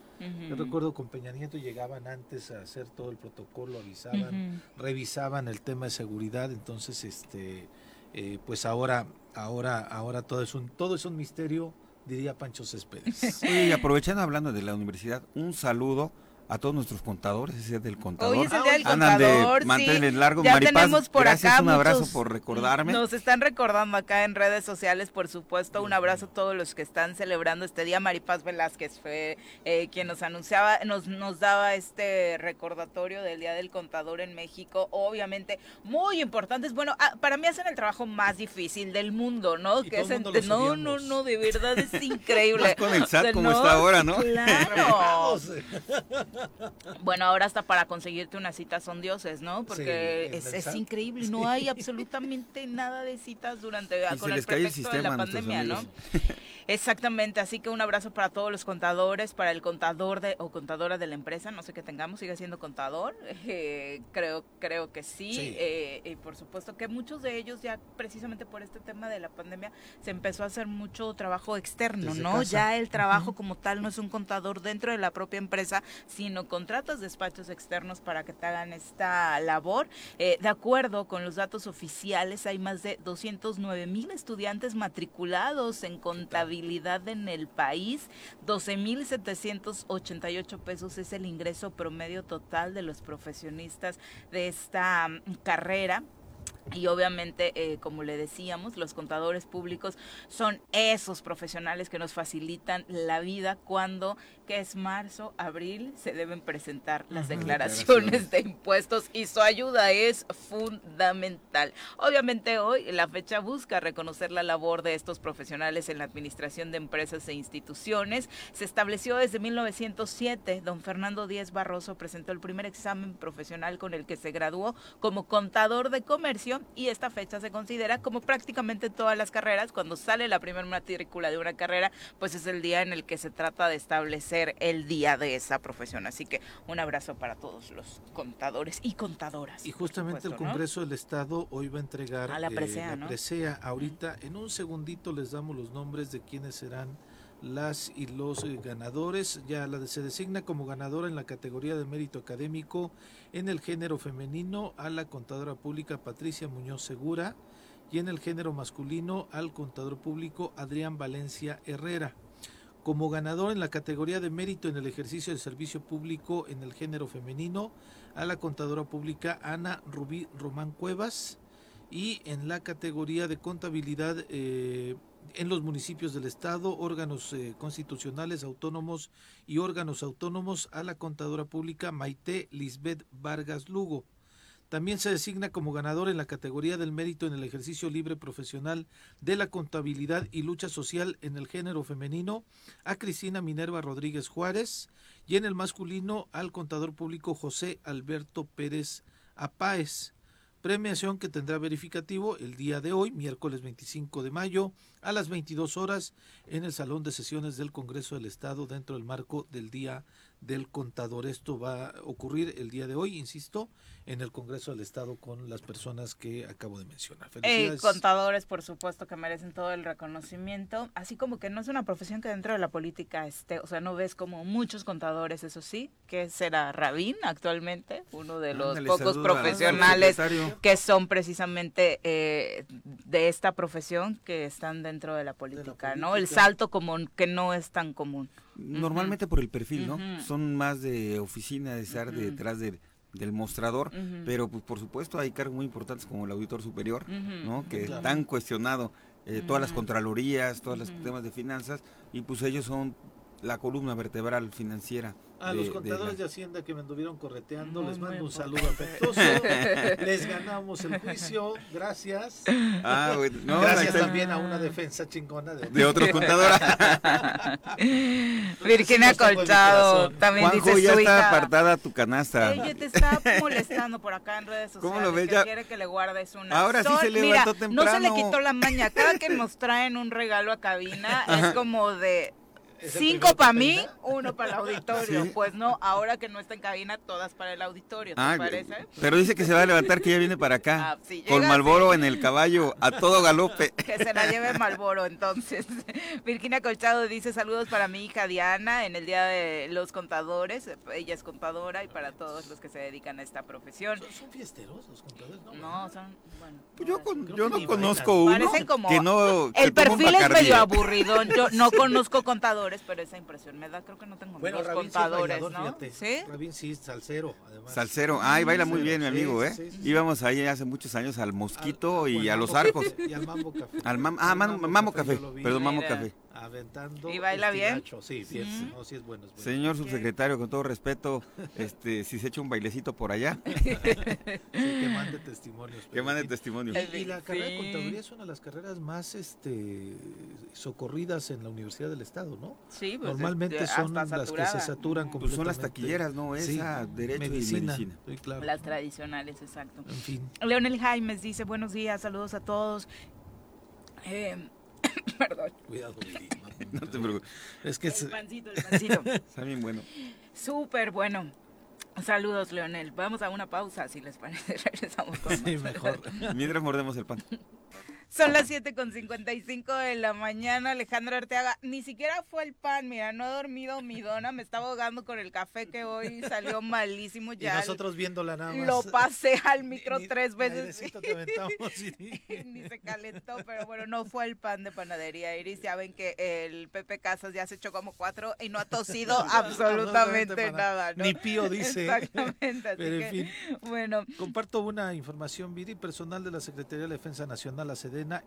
Yo recuerdo con Peña Nieto llegaban antes a hacer todo el protocolo, avisaban, revisaban el tema de seguridad, entonces este, eh, pues ahora, ahora, ahora todo es un, todo es un misterio, diría Pancho Céspedes. y aprovechando hablando de la universidad, un saludo a todos nuestros contadores, ese es del contador. Hoy es el día del contador, de largo. Ya tenemos por gracias, acá un abrazo por recordarme. Nos están recordando acá en redes sociales, por supuesto, un abrazo a todos los que están celebrando este día. Maripaz Velázquez fue eh, quien nos anunciaba, nos, nos daba este recordatorio del Día del Contador en México, obviamente muy importantes. Bueno, ah, para mí hacen el trabajo más difícil del mundo, ¿no? que es no, no, no, de verdad es increíble. con el SAT como está ahora, ¿no? Claro. Bueno, ahora hasta para conseguirte una cita son dioses, ¿no? Porque es, increíble, no hay absolutamente nada de citas durante con el pretexto de la pandemia, ¿no? Exactamente, así que un abrazo para todos los contadores, para el contador de, o contadora de la empresa, no sé qué tengamos, sigue siendo contador, eh, creo, creo que sí, Sí. eh, y por supuesto que muchos de ellos ya precisamente por este tema de la pandemia se empezó a hacer mucho trabajo externo, Desde ¿no? casa. Ya el trabajo como tal no es un contador dentro de la propia empresa, sino contratas despachos externos para que te hagan esta labor. Eh, de acuerdo con los datos oficiales, hay más de 209 mil estudiantes matriculados en contabilidad en el país. 12 mil 788 pesos es el ingreso promedio total de los profesionistas de esta mm, carrera. Y obviamente, eh, como le decíamos, los contadores públicos son esos profesionales que nos facilitan la vida cuando, que es marzo, abril, se deben presentar las declaraciones de impuestos y su ayuda es fundamental. Obviamente hoy la fecha busca reconocer la labor de estos profesionales en la administración de empresas e instituciones. Se estableció desde 1907. Don Fernando Díez Barroso presentó el primer examen profesional con el que se graduó como contador de comercio y esta fecha se considera como prácticamente todas las carreras, cuando sale la primera matrícula de una carrera, pues es el día en el que se trata de establecer el día de esa profesión. Así que un abrazo para todos los contadores y contadoras. Y justamente el. Congreso del Estado hoy va a entregar A la eh, presea. Ahorita, en un segundito les damos los nombres de quiénes serán las y los eh, ganadores. Ya la de- se designa como ganadora en la categoría de mérito académico en el género femenino a la contadora pública Patricia Muñoz Segura y en el género masculino al contador público Adrián Valencia Herrera. Como ganador en la categoría de mérito en el ejercicio del servicio público en el género femenino a la contadora pública Ana Rubí Román Cuevas y en la categoría de contabilidad eh, en los municipios del estado, órganos eh, constitucionales autónomos y órganos autónomos a la contadora pública Maite Lisbeth Vargas Lugo. También se designa como ganador en la categoría del mérito en el ejercicio libre profesional de la contabilidad y lucha social en el género femenino a Cristina Minerva Rodríguez Juárez y en el masculino al contador público José Alberto Pérez Apáez. Premiación que tendrá verificativo el día de hoy, miércoles 25 de mayo, a las 22 horas, en el Salón de Sesiones del Congreso del Estado, dentro del marco del Día del Contador. Esto va a ocurrir el día de hoy, insisto, en el Congreso del Estado con las personas que acabo de mencionar. Eh, Felicidades. contadores, por supuesto, que merecen todo el reconocimiento, así como que no es una profesión que dentro de la política esté, o sea, no ves como muchos contadores, eso sí, que será Rabín actualmente, uno de los Ándale, pocos saluda profesionales que son precisamente eh, de esta profesión que están dentro de la política, ¿no? El política. salto común, que no es tan común. Normalmente por el perfil, ¿no? Son más de oficina, de estar detrás del- del mostrador, pero pues por supuesto hay cargos muy importantes como el auditor superior. ¿no? Que Claro. tan cuestionado eh, todas las contralorías, todos los temas de finanzas, y pues ellos son la columna vertebral financiera. A de- los de contadores la- de Hacienda que me anduvieron correteando, les mando un saludo afectuoso. les ganamos el juicio, gracias. Ah, bueno, no, gracias también a una defensa chingona de, de otros contadores. Virginia Colchado también Juanjo, dice ya su está hija. apartada tu canasta. Ella te está molestando por acá en redes sociales. ¿Cómo lo ves? Que Ya- quiere que le guardes una. Ahora sí Sol- se Mira, levantó No se temprano. le quitó la maña. Cada que nos traen un regalo a cabina es como de. ¿Es el Cinco para mí, uno para el auditorio. Sí. Pues no, ahora que no está en cabina, todas para el auditorio, ¿te Ah, parece? pero dice que se va a levantar, que ya viene para acá. Ah, con Malboro sí. en el caballo, a todo galope. Que se la lleve Malboro, entonces. Virginia Colchado dice saludos para mi hija Diana en el Día de los Contadores. Ella es contadora y para todos los que se dedican a esta profesión. ¿Son, son fiesteros los contadores? No, No, son, bueno. Pues yo, no, con- yo no conozco uno Parecen como- que no... que El perfil es medio aburrido. Yo no conozco contadores, pero esa impresión me da. Creo que no tengo Bueno, amigos Rabín sí es contadores, bailador, ¿no? fíjate. ¿Sí? Rabín sí salsero, además. Salsero, ay, baila muy bien mi amigo, ¿eh? sí, sí, sí. Íbamos ahí hace muchos años al Mosquito Al- y al a los Mambo arcos. Café Y al Mambo Café. Al mam- ah, Al Mam- Mambo Café, vi perdón, Mambo. Café. Aventando. ¿Y baila bien? Sí, bien, Ujú. no, sí es bueno. Es bueno. Señor subsecretario, con todo respeto, este, si se echa un bailecito por allá, Sí, que mande testimonios. que mande sí. testimonio. Y, y la carrera de contaduría es una de las carreras más este, socorridas en la Universidad del Estado, ¿no? Sí, pues, Normalmente son las que se saturan. Pues son las taquilleras, ¿no? Sí, Esa, Derecho medicina, y Medicina. sí, claro. Las tradicionales, exacto. En fin. Leonel Jaimes dice, buenos días, saludos a todos. Eh, Perdón. Cuidado, No te preocupes. Es que El es- pancito, el pancito. Está bien bueno. Súper bueno. Saludos, Leonel. Vamos a una pausa, si les parece. Regresamos con sí, más. mejor. Mientras mordemos el pan. Son las 7.55 de la mañana. Alejandro Arteaga, ni siquiera fue el pan. Mira, no he dormido mi dona. Me estaba ahogando con el café que hoy salió malísimo. Y Ya nosotros viéndola nada más. lo pasé al micro Ni- tres veces. y- Ni se calentó, pero bueno, no fue el pan de panadería Iris. Ya ven que el Pepe Casas ya se echó como cuatro y no ha tosido absolutamente nada. ¿no? Ni Pío dice. Exactamente. Así Pero en que, fin. bueno, Comparto una información, Viri, personal de la Secretaría de la Defensa Nacional, la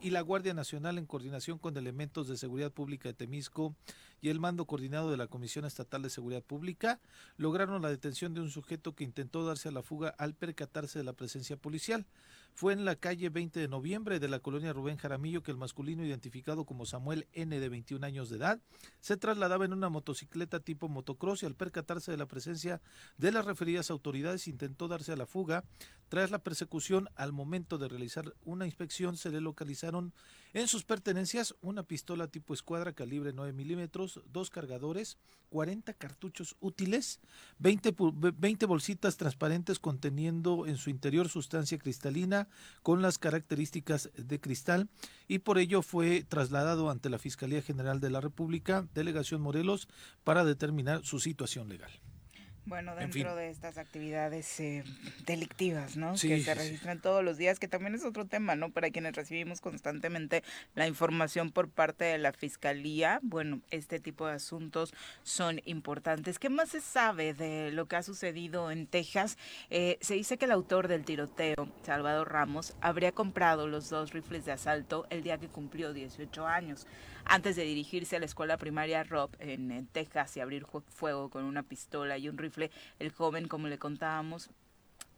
Y la Guardia Nacional en coordinación con elementos de seguridad pública de Temisco y el mando coordinado de la Comisión Estatal de Seguridad Pública lograron la detención de un sujeto que intentó darse a la fuga al percatarse de la presencia policial. Fue en la calle 20 de noviembre de la colonia Rubén Jaramillo que el masculino identificado como Samuel N de 21 años de edad se trasladaba en una motocicleta tipo motocross y al percatarse de la presencia de las referidas autoridades intentó darse a la fuga. Tras la persecución, al momento de realizar una inspección, se le localizaron en sus pertenencias una pistola tipo escuadra calibre 9 milímetros, dos cargadores, 40 cartuchos útiles, 20, pu- ve- 20 bolsitas transparentes conteniendo en su interior sustancia cristalina con las características de cristal y por ello fue trasladado ante la Fiscalía General de la República, Delegación Morelos, para determinar su situación legal. Bueno, En dentro fin. de estas actividades eh, delictivas, ¿no? Sí, que se sí. registran todos los días, que también es otro tema, ¿no? Para quienes recibimos constantemente la información por parte de la Fiscalía, bueno, este tipo de asuntos son importantes. ¿Qué más se sabe de lo que ha sucedido en Texas? Eh, se dice que el autor del tiroteo, Salvador Ramos, habría comprado los dos rifles de asalto el día que cumplió 18 años. Antes de dirigirse a la escuela primaria Rob en, Texas y abrir fuego con una pistola y un rifle, el joven, como le contábamos,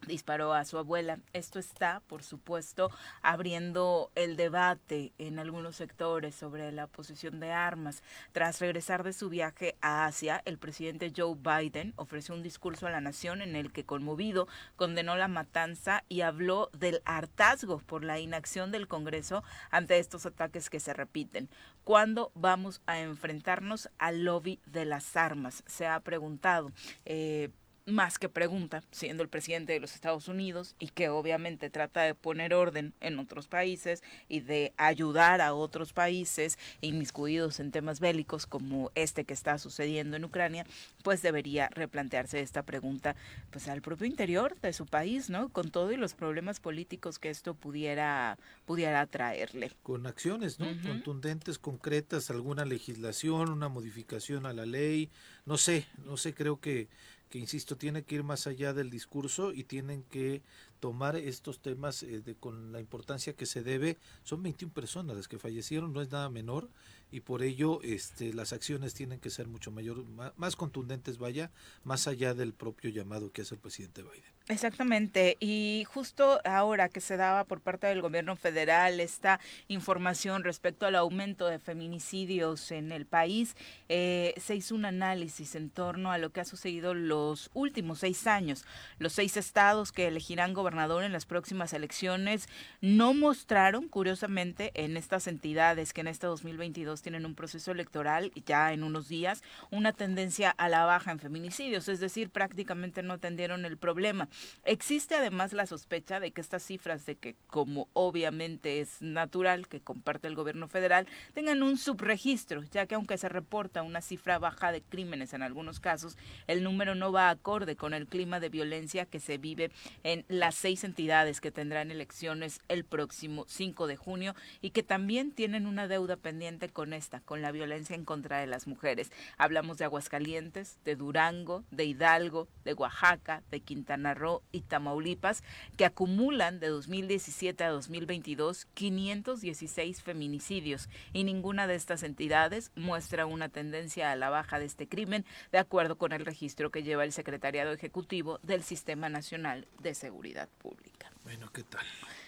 disparó a su abuela. Esto está, por supuesto, abriendo el debate en algunos sectores sobre la posesión de armas. Tras regresar de su viaje a Asia, el presidente Joe Biden ofreció un discurso a la nación en el que, conmovido, condenó la matanza y habló del hartazgo por la inacción del Congreso ante estos ataques que se repiten. ¿Cuándo vamos a enfrentarnos al lobby de las armas? Se ha preguntado. Eh, más que pregunta, siendo el presidente de los Estados Unidos y que obviamente trata de poner orden en otros países y de ayudar a otros países inmiscuidos en temas bélicos como este que está sucediendo en Ucrania, pues debería replantearse esta pregunta pues al propio interior de su país, ¿no? Con todo y los problemas políticos que esto pudiera pudiera traerle. con acciones ¿no? Contundentes, concretas, alguna legislación, una modificación a la ley, no sé, no sé, creo que, que insisto, tiene que ir más allá del discurso y tienen que tomar estos temas eh, de, con la importancia que se debe. Son 21 personas las que fallecieron, no es nada menor y por ello este, las acciones tienen que ser mucho mayor, ma- más contundentes, vaya, más allá del propio llamado que hace el presidente Biden. Exactamente, y justo ahora que se daba por parte del gobierno federal esta información respecto al aumento de feminicidios en el país, eh, se hizo un análisis en torno a lo que ha sucedido los últimos seis años. Los seis estados que elegirán gobernador en las próximas elecciones no mostraron, curiosamente, en estas entidades que en este 2022 tienen un proceso electoral ya en unos días, una tendencia a la baja en feminicidios, es decir, prácticamente no atendieron el problema. Existe además la sospecha de que estas cifras de que como obviamente es natural que comparte el gobierno federal tengan un subregistro, ya que aunque se reporta una cifra baja de crímenes en algunos casos, el número no va acorde con el clima de violencia que se vive en las seis entidades que tendrán elecciones el próximo 5 de junio y que también tienen una deuda pendiente con esta, con la violencia en contra de las mujeres. Hablamos de Aguascalientes, de Durango, de Hidalgo, de Oaxaca, de Quintana Roo y Tamaulipas, que acumulan de 2017 a 2022 516 feminicidios y ninguna de estas entidades muestra una tendencia a la baja de este crimen, de acuerdo con el registro que lleva el Secretariado Ejecutivo del Sistema Nacional de Seguridad Pública. Bueno, ¿qué tal?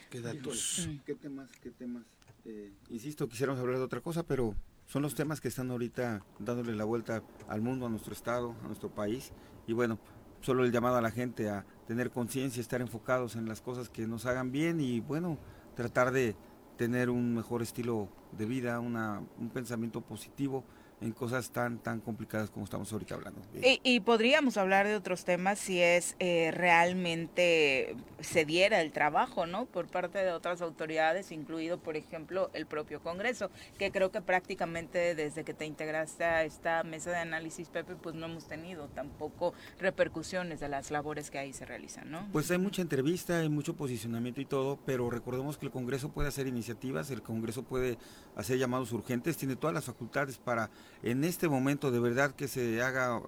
¿Qué datos? Mm. ¿Qué temas? ¿Qué temas? Eh, insisto, quisiéramos hablar de otra cosa, pero son los temas que están ahorita dándole la vuelta al mundo, a nuestro estado, a nuestro país. Y bueno, solo el llamado a la gente a tener conciencia, estar enfocados en las cosas que nos hagan bien y bueno, tratar de tener un mejor estilo de vida, una, un pensamiento positivo en cosas tan tan complicadas como estamos ahorita hablando. Y, podríamos hablar de otros temas si es eh, realmente se diera el trabajo, ¿no? Por parte de otras autoridades, incluido, por ejemplo, el propio Congreso, que creo que prácticamente desde que te integraste a esta mesa de análisis, Pepe, pues no hemos tenido tampoco repercusiones de las labores que ahí se realizan, ¿no? Pues hay mucha entrevista, hay mucho posicionamiento y todo, pero recordemos que el Congreso puede hacer iniciativas, el Congreso puede hacer llamados urgentes, tiene todas las facultades para en este momento de verdad que se haga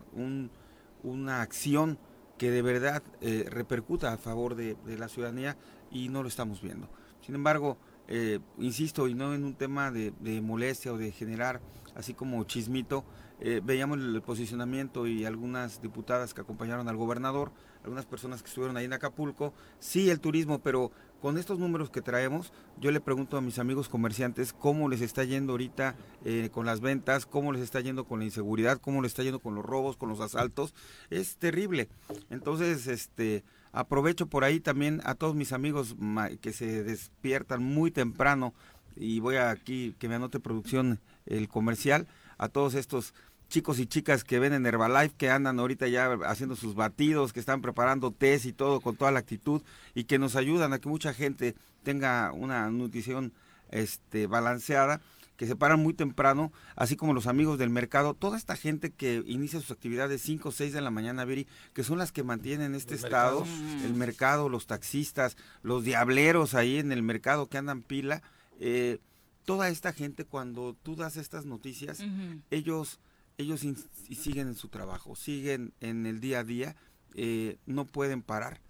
una acción que de verdad eh, repercuta a favor de, la ciudadanía y no lo estamos viendo. Sin embargo, eh, insisto, y no en un tema de, molestia o de generar así como chismito, eh, veíamos el posicionamiento y algunas diputadas que acompañaron al gobernador, algunas personas que estuvieron ahí en Acapulco, sí el turismo, pero con estos números que traemos, yo le pregunto a mis amigos comerciantes cómo les está yendo ahorita eh, con las ventas, cómo les está yendo con la inseguridad, cómo les está yendo con los robos, con los asaltos. Es terrible. Entonces, este, aprovecho por ahí también a todos mis amigos que se despiertan muy temprano y voy aquí que me anote producción el comercial a todos estos chicos y chicas que ven en Herbalife, que andan ahorita ya haciendo sus batidos, que están preparando test y todo con toda la actitud y que nos ayudan a que mucha gente tenga una nutrición este, balanceada que se paran muy temprano, así como los amigos del mercado, toda esta gente que inicia sus actividades 5 o 6 de la mañana, Viri, que son las que mantienen este estado, el mercado, los taxistas, los diableros ahí en el mercado que andan pila, eh, toda esta gente cuando tú das estas noticias, ellos ellos siguen en su trabajo, siguen en el día a día, eh, no pueden parar.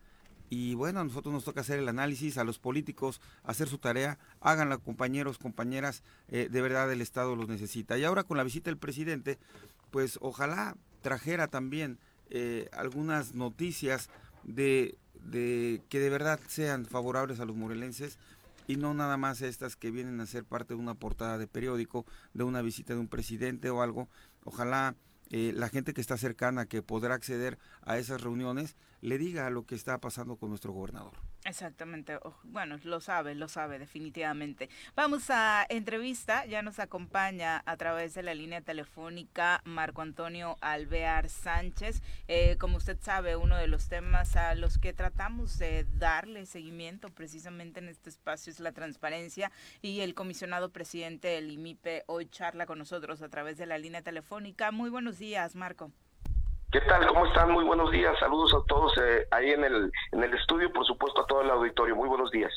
Y bueno, a nosotros nos toca hacer el análisis, a los políticos hacer su tarea, háganla compañeros, compañeras, eh, de verdad el Estado los necesita. Y ahora con la visita del presidente, pues ojalá trajera también eh, algunas noticias de, de que de verdad sean favorables a los morelenses y no nada más estas que vienen a ser parte de una portada de periódico, de una visita de un presidente o algo. Ojalá eh, la gente que está cercana, que podrá acceder a esas reuniones, le diga lo que está pasando con nuestro gobernador. Exactamente, bueno, lo sabe, lo sabe definitivamente. Vamos a entrevista, ya nos acompaña a través de la línea telefónica Marco Antonio Alvear Sánchez. Eh, como usted sabe, uno de los temas a los que tratamos de darle seguimiento precisamente en este espacio es la transparencia y el comisionado presidente del IMIPE hoy charla con nosotros a través de la línea telefónica. Muy buenos días, Marco. ¿Qué tal? ¿Cómo están? Muy buenos días. Saludos a todos eh, ahí en el, en el estudio, por supuesto a todo el auditorio. Muy buenos días.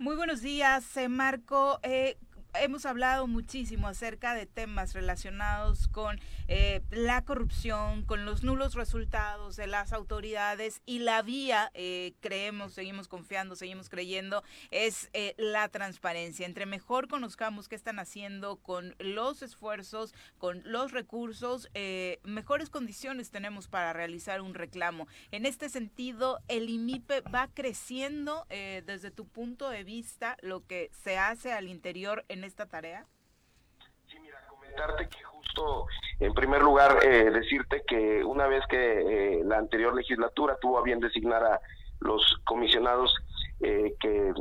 Muy buenos días, eh, Marco. Eh, hemos hablado muchísimo acerca de temas relacionados con eh, la corrupción, con los nulos resultados de las autoridades y la vía, eh, creemos, seguimos confiando, seguimos creyendo, es eh, la transparencia. Entre mejor conozcamos qué están haciendo con los esfuerzos, con los recursos, mejores condiciones tenemos para realizar un reclamo. En este sentido, el IMIPE va creciendo desde tu punto de vista lo que se hace al interior en esta tarea? Sí, mira, comentarte que justo, en primer lugar, eh, decirte que una vez que eh, la anterior legislatura tuvo a bien designar a los comisionados eh, que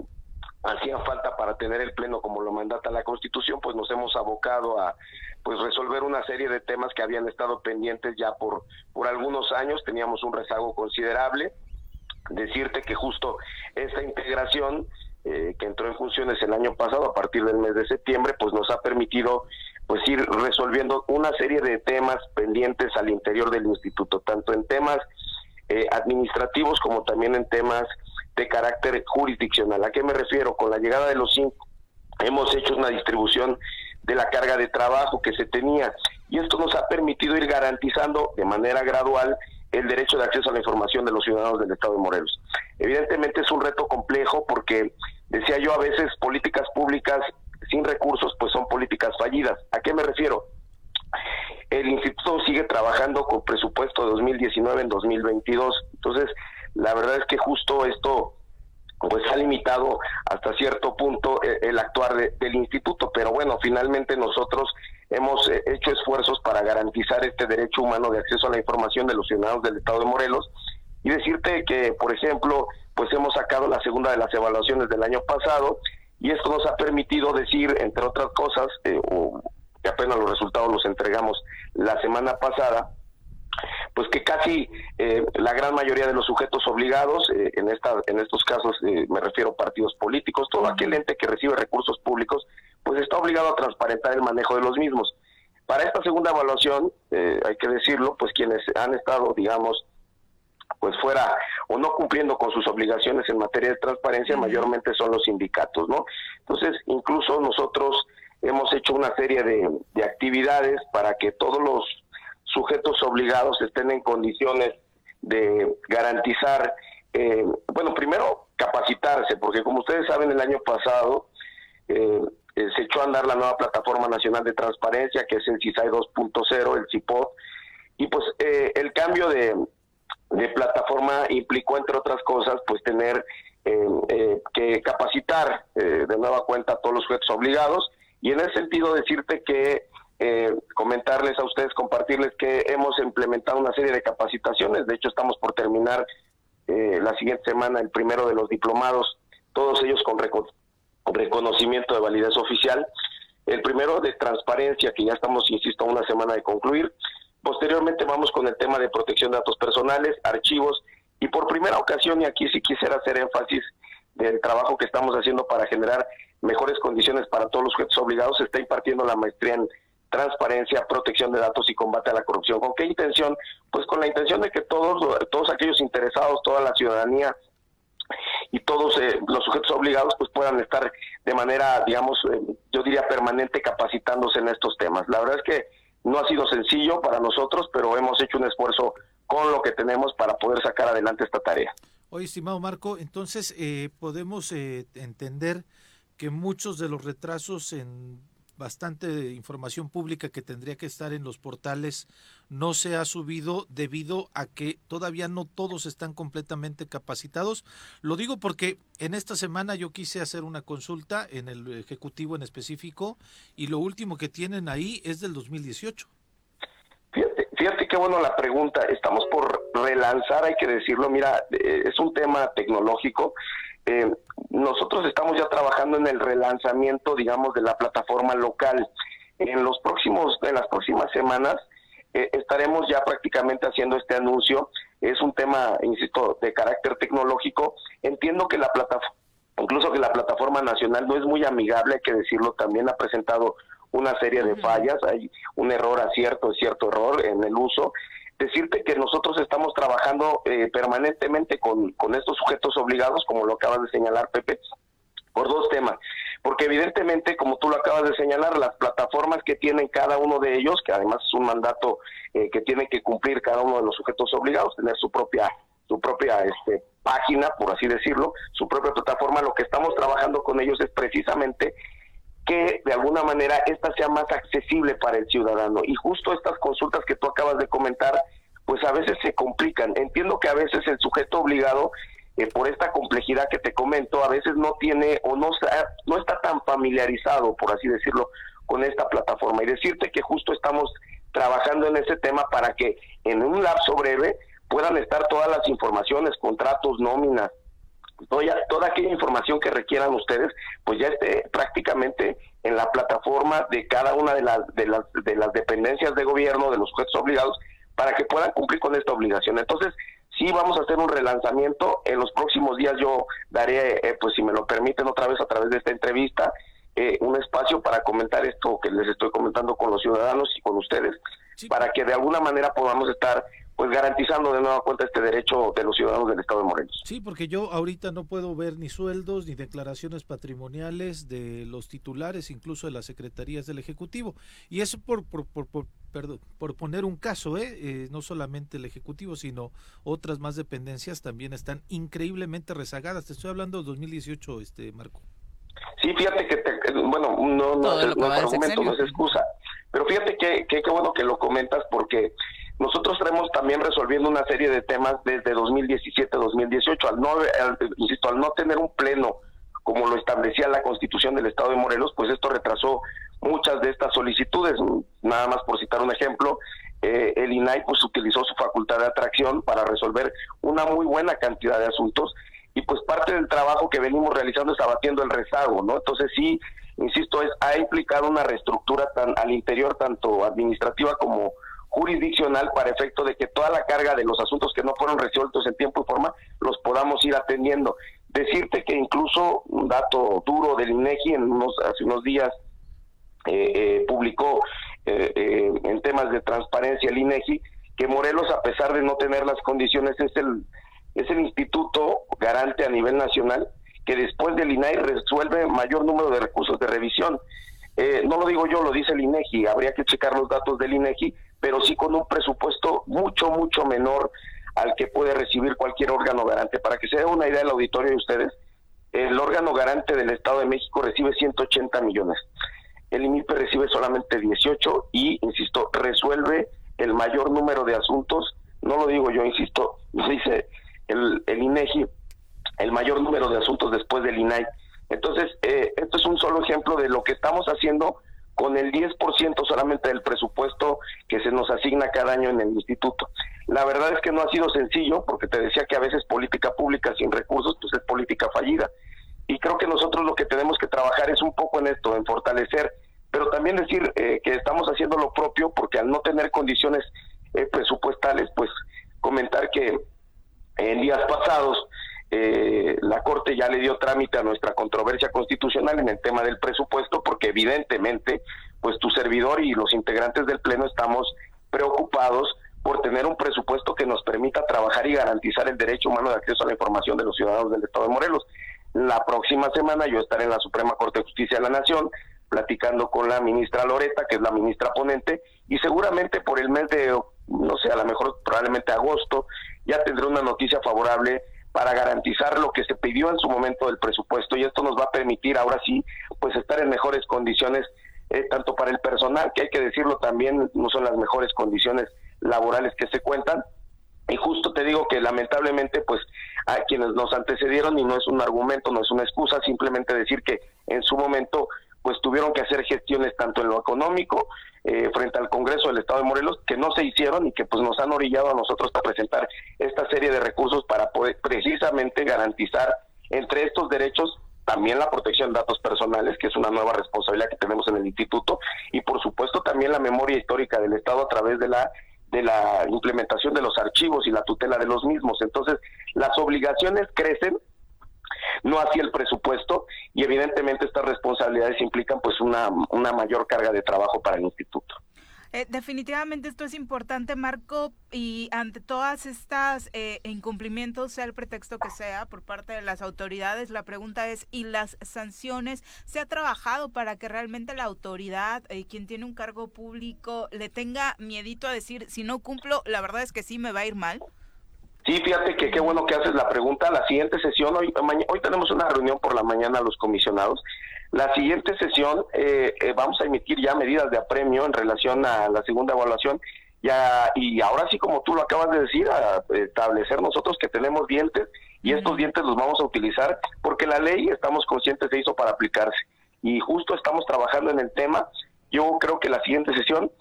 hacían falta para tener el pleno como lo mandata la Constitución, pues nos hemos abocado a pues resolver una serie de temas que habían estado pendientes ya por por algunos años, teníamos un rezago considerable. Decirte que justo esta integración eh, que entró en funciones el año pasado a partir del mes de septiembre, pues nos ha permitido pues ir resolviendo una serie de temas pendientes al interior del instituto, tanto en temas eh, administrativos como también en temas de carácter jurisdiccional. ¿A qué me refiero? Con la llegada de los cinco hemos hecho una distribución de la carga de trabajo que se tenía y esto nos ha permitido ir garantizando de manera gradual el derecho de acceso a la información de los ciudadanos del Estado de Morelos. Evidentemente es un reto complejo porque, decía yo, a veces políticas públicas sin recursos pues son políticas fallidas. ¿A qué me refiero? El instituto sigue trabajando con presupuesto de 2019 en 2022. Entonces, la verdad es que justo esto pues ha limitado hasta cierto punto eh, el, actuar del instituto, pero bueno, finalmente nosotros hemos eh, hecho esfuerzos para garantizar este derecho humano de acceso a la información de los ciudadanos del Estado de Morelos y decirte que, por ejemplo, pues hemos sacado la segunda de las evaluaciones del año pasado y esto nos ha permitido decir, entre otras cosas, eh, que apenas los resultados los entregamos la semana pasada, pues que casi eh, la gran mayoría de los sujetos obligados, eh, en, esta, en estos casos me refiero a partidos políticos, todo aquel ente que recibe recursos públicos, pues está obligado a transparentar el manejo de los mismos. Para esta segunda evaluación, hay que decirlo, pues quienes han estado, digamos, pues fuera o no cumpliendo con sus obligaciones en materia de transparencia, mayormente son los sindicatos, ¿no? Entonces, incluso nosotros hemos hecho una serie de, actividades para que todos los sujetos obligados estén en condiciones de garantizar, eh, bueno, primero capacitarse, porque como ustedes saben, el año pasado eh, eh, se echó a andar la nueva plataforma nacional de transparencia, que es el CISAI 2.0, el CIPOD, y pues el cambio de, plataforma implicó, entre otras cosas, pues tener eh, eh, que capacitar eh, de nueva cuenta a todos los sujetos obligados. Y en ese sentido decirte que comentarles a ustedes, compartirles que hemos implementado una serie de capacitaciones, de hecho estamos por terminar la siguiente semana el primero de los diplomados, todos ellos con reconocimiento de validez oficial, el primero de transparencia, que ya estamos, insisto, una semana de concluir, Posteriormente vamos con el tema de protección de datos personales, archivos y por primera ocasión, y aquí sí quisiera hacer énfasis del trabajo que estamos haciendo para generar mejores condiciones para todos los sujetos obligados, está impartiendo la maestría en transparencia, protección de datos y combate a la corrupción. ¿Con qué intención? Pues con la intención de que todos, todos aquellos interesados, toda la ciudadanía y todos eh, los sujetos obligados pues puedan estar de manera, digamos, eh, yo diría permanente capacitándose en estos temas. La verdad es que no ha sido sencillo para nosotros, pero hemos hecho un esfuerzo con lo que tenemos para poder sacar adelante esta tarea. Oye, estimado Marco, entonces eh, podemos eh, entender que muchos de los retrasos en bastante información pública que tendría que estar en los portales no se ha subido debido a que todavía no todos están completamente capacitados. Lo digo porque en esta semana yo quise hacer una consulta en el Ejecutivo en específico y lo último que tienen ahí es del 2018. Fíjate, fíjate qué bueno la pregunta. Estamos por relanzar, hay que decirlo. Mira, eh, es un tema tecnológico eh, nosotros estamos ya trabajando en el relanzamiento, digamos, de la plataforma local. En los próximos, en las próximas semanas eh, estaremos ya prácticamente haciendo este anuncio. Es un tema, insisto, de carácter tecnológico. Entiendo que la plataforma, incluso que la plataforma nacional no es muy amigable, hay que decirlo, también ha presentado una serie de fallas, hay un error acierto, cierto error en el uso decirte que nosotros estamos trabajando eh, permanentemente con, con estos sujetos obligados, como lo acabas de señalar, Pepe, por dos temas. Porque evidentemente, como tú lo acabas de señalar, las plataformas que tienen cada uno de ellos, que además es un mandato eh, que tiene que cumplir cada uno de los sujetos obligados, tener su propia su propia este, página, por así decirlo, su propia plataforma, lo que estamos trabajando con ellos es precisamente que de alguna manera esta sea más accesible para el ciudadano. Y justo estas consultas que tú acabas de comentar, pues a veces se complican. Entiendo que a veces el sujeto obligado, eh, por esta complejidad que te comento, a veces no tiene o no, no está tan familiarizado, por así decirlo, con esta plataforma. Y decirte que justo estamos trabajando en ese tema para que en un lapso breve puedan estar todas las informaciones, contratos, nóminas, toda, toda aquella información que requieran ustedes, pues ya esté prácticamente en la plataforma de cada una de las, de las, de las dependencias de gobierno, de los sujetos obligados, para que puedan cumplir con esta obligación. Entonces, sí vamos a hacer un relanzamiento. En los próximos días yo daré, eh, pues si me lo permiten otra vez a través de esta entrevista, eh, un espacio para comentar esto que les estoy comentando con los ciudadanos y con ustedes, para que de alguna manera podamos estar pues garantizando de nueva cuenta este derecho de los ciudadanos del Estado de Morelos. Sí, porque yo ahorita no puedo ver ni sueldos ni declaraciones patrimoniales de los titulares, incluso de las secretarías del Ejecutivo. Y eso por, por, por, por perdón, por poner un caso, ¿eh? ¿eh? no solamente el Ejecutivo, sino otras más dependencias también están increíblemente rezagadas. Te estoy hablando de 2018, este Marco. Sí, fíjate que, bueno, no, no, no argumento, no es excusa, pero fíjate que, que, que bueno que lo comentas porque nosotros estamos también resolviendo una serie de temas desde 2017-2018. Al no, insisto, al no tener un pleno como lo establecía la Constitución del Estado de Morelos, pues esto retrasó muchas de estas solicitudes. Nada más por citar un ejemplo, eh, el INAI pues utilizó su facultad de atracción para resolver una muy buena cantidad de asuntos y pues parte del trabajo que venimos realizando es abatiendo el rezago, ¿no? Entonces sí, insisto, es, ha implicado una reestructura tan, al interior, tanto administrativa como jurisdiccional, para efecto de que toda la carga de los asuntos que no fueron resueltos en tiempo y forma los podamos ir atendiendo. Decirte que incluso un dato duro del INEGI en unos, hace unos días eh, eh, publicó eh, en temas de transparencia el INEGI que Morelos, a pesar de no tener las condiciones, es el es el instituto garante a nivel nacional que después del INAI resuelve mayor número de recursos de revisión. Eh, no lo digo yo, lo dice el INEGI, habría que checar los datos del INEGI, pero sí con un presupuesto mucho, mucho menor al que puede recibir cualquier órgano garante. Para que se dé una idea del auditorio de ustedes, el órgano garante del Estado de México recibe 180 millones. El INIPE recibe solamente 18 y, insisto, resuelve el mayor número de asuntos. No lo digo yo, insisto, dice el, el INEGI el mayor número de asuntos después del INAI. Entonces, eh, esto es un solo ejemplo de lo que estamos haciendo con el 10% solamente del presupuesto que se nos asigna cada año en el instituto. La verdad es que no ha sido sencillo, porque te decía que a veces política pública sin recursos, pues es política fallida. Y creo que nosotros lo que tenemos que trabajar es un poco en esto, en fortalecer, pero también decir eh, que estamos haciendo lo propio, porque al no tener condiciones eh, presupuestales, pues comentar que en días pasados eh, la Corte ya le dio trámite a nuestra controversia constitucional en el tema del presupuesto, porque evidentemente, pues tu servidor y los integrantes del Pleno estamos preocupados por tener un presupuesto que nos permita trabajar y garantizar el derecho humano de acceso a la información de los ciudadanos del Estado de Morelos. La próxima semana yo estaré en la Suprema Corte de Justicia de la Nación platicando con la ministra Loreta, que es la ministra ponente, y seguramente por el mes de, no sé, a lo mejor probablemente agosto, ya tendré una noticia favorable para garantizar lo que se pidió en su momento del presupuesto y esto nos va a permitir ahora sí pues estar en mejores condiciones eh, tanto para el personal que hay que decirlo también no son las mejores condiciones laborales que se cuentan. Y justo te digo que lamentablemente pues a quienes nos antecedieron y no es un argumento no es una excusa simplemente decir que en su momento pues tuvieron que hacer gestiones tanto en lo económico eh, frente al Congreso del Estado de Morelos que no se hicieron y que pues nos han orillado a nosotros a presentar esta serie de recursos para poder precisamente garantizar entre estos derechos también la protección de datos personales, que es una nueva responsabilidad que tenemos en el instituto, y por supuesto también la memoria histórica del Estado a través de la de la implementación de los archivos y la tutela de los mismos. Entonces, las obligaciones crecen no así el presupuesto y evidentemente estas responsabilidades implican pues una, una mayor carga de trabajo para el instituto. Eh, definitivamente esto es importante, Marco, y ante todas estas eh, incumplimientos, sea el pretexto que sea por parte de las autoridades, la pregunta es, ¿y las sanciones? ¿Se ha trabajado para que realmente la autoridad, eh, quien tiene un cargo público, le tenga miedito a decir, si no cumplo, la verdad es que sí me va a ir mal? Sí, fíjate que qué bueno que haces la pregunta. La siguiente sesión, hoy, hoy tenemos una reunión por la mañana los comisionados. La siguiente sesión eh, eh, vamos a emitir ya medidas de apremio en relación a la segunda evaluación ya, y ahora sí, como tú lo acabas de decir, a establecer nosotros que tenemos dientes y estos dientes los vamos a utilizar porque la ley, estamos conscientes, se hizo para aplicarse y justo estamos trabajando en el tema. Yo creo que la siguiente sesión,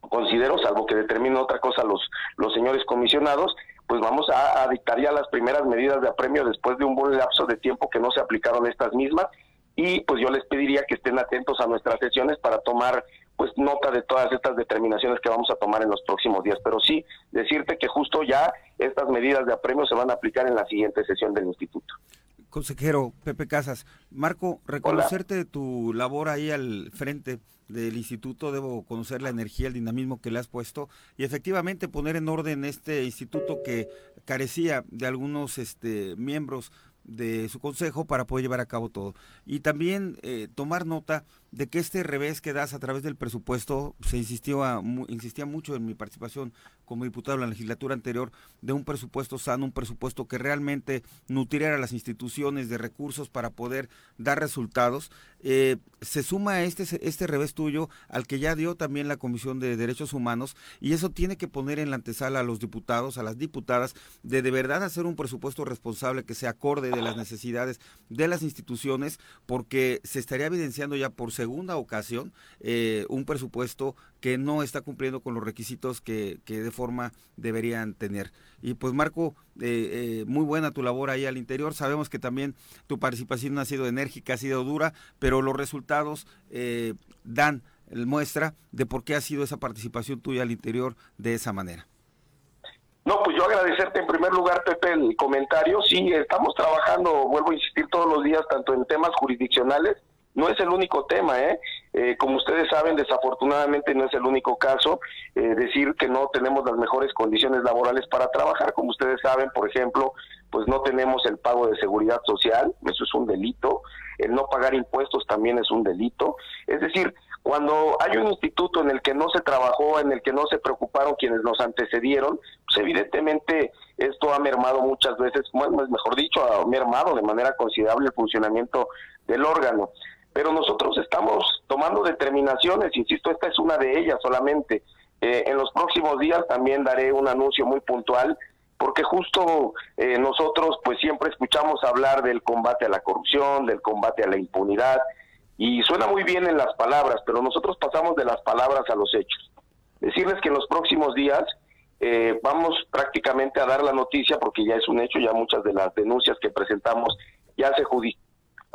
considero, salvo que determine otra cosa los, los señores comisionados, pues vamos a, dictar ya las primeras medidas de apremio después de un buen lapso de tiempo que no se aplicaron estas mismas y pues yo les pediría que estén atentos a nuestras sesiones para tomar pues nota de todas estas determinaciones que vamos a tomar en los próximos días. Pero sí, decirte que justo ya estas medidas de apremio se van a aplicar en la siguiente sesión del instituto. Consejero Pepe Casas, Marco, reconocerte tu labor ahí al frente del instituto, debo conocer la energía, el dinamismo que le has puesto y efectivamente poner en orden este instituto que carecía de algunos este, miembros de su consejo para poder llevar a cabo todo. Y también eh, tomar nota de que este revés que das a través del presupuesto, se insistió a, insistía mucho en mi participación como diputado en la legislatura anterior, de un presupuesto sano, un presupuesto que realmente nutriera a las instituciones de recursos para poder dar resultados. Eh, se suma este, este revés tuyo al que ya dio también la Comisión de Derechos Humanos y eso tiene que poner en la antesala a los diputados, a las diputadas, de de verdad hacer un presupuesto responsable que se acorde de las necesidades de las instituciones, porque se estaría evidenciando ya por ser segunda ocasión eh, un presupuesto que no está cumpliendo con los requisitos que, que de forma deberían tener. Y pues Marco, eh, eh, muy buena tu labor ahí al interior. Sabemos que también tu participación ha sido enérgica, ha sido dura, pero los resultados dan muestra de por qué ha sido esa participación tuya al interior de esa manera. No, pues yo agradecerte en primer lugar, Pepe, el comentario. Sí, estamos trabajando, vuelvo a insistir todos los días, tanto en temas jurisdiccionales, no es el único tema, ¿eh? ¿eh? como ustedes saben, desafortunadamente no es el único caso. Eh, decir que no tenemos las mejores condiciones laborales para trabajar, como ustedes saben, por ejemplo, pues no tenemos el pago de seguridad social, eso es un delito. El no pagar impuestos también es un delito. Es decir, cuando hay un instituto en el que no se trabajó, en el que no se preocuparon quienes nos antecedieron, pues evidentemente esto ha mermado muchas veces, mejor dicho, ha mermado de manera considerable el funcionamiento del órgano. Pero nosotros estamos tomando determinaciones, insisto, esta es una de ellas solamente. Eh, en los próximos días también daré un anuncio muy puntual porque justo eh, nosotros pues siempre escuchamos hablar del combate a la corrupción, del combate a la impunidad, y suena muy bien en las palabras, pero nosotros pasamos de las palabras a los hechos. Decirles que en los próximos días eh, vamos prácticamente a dar la noticia, porque ya es un hecho, ya muchas de las denuncias que presentamos ya se,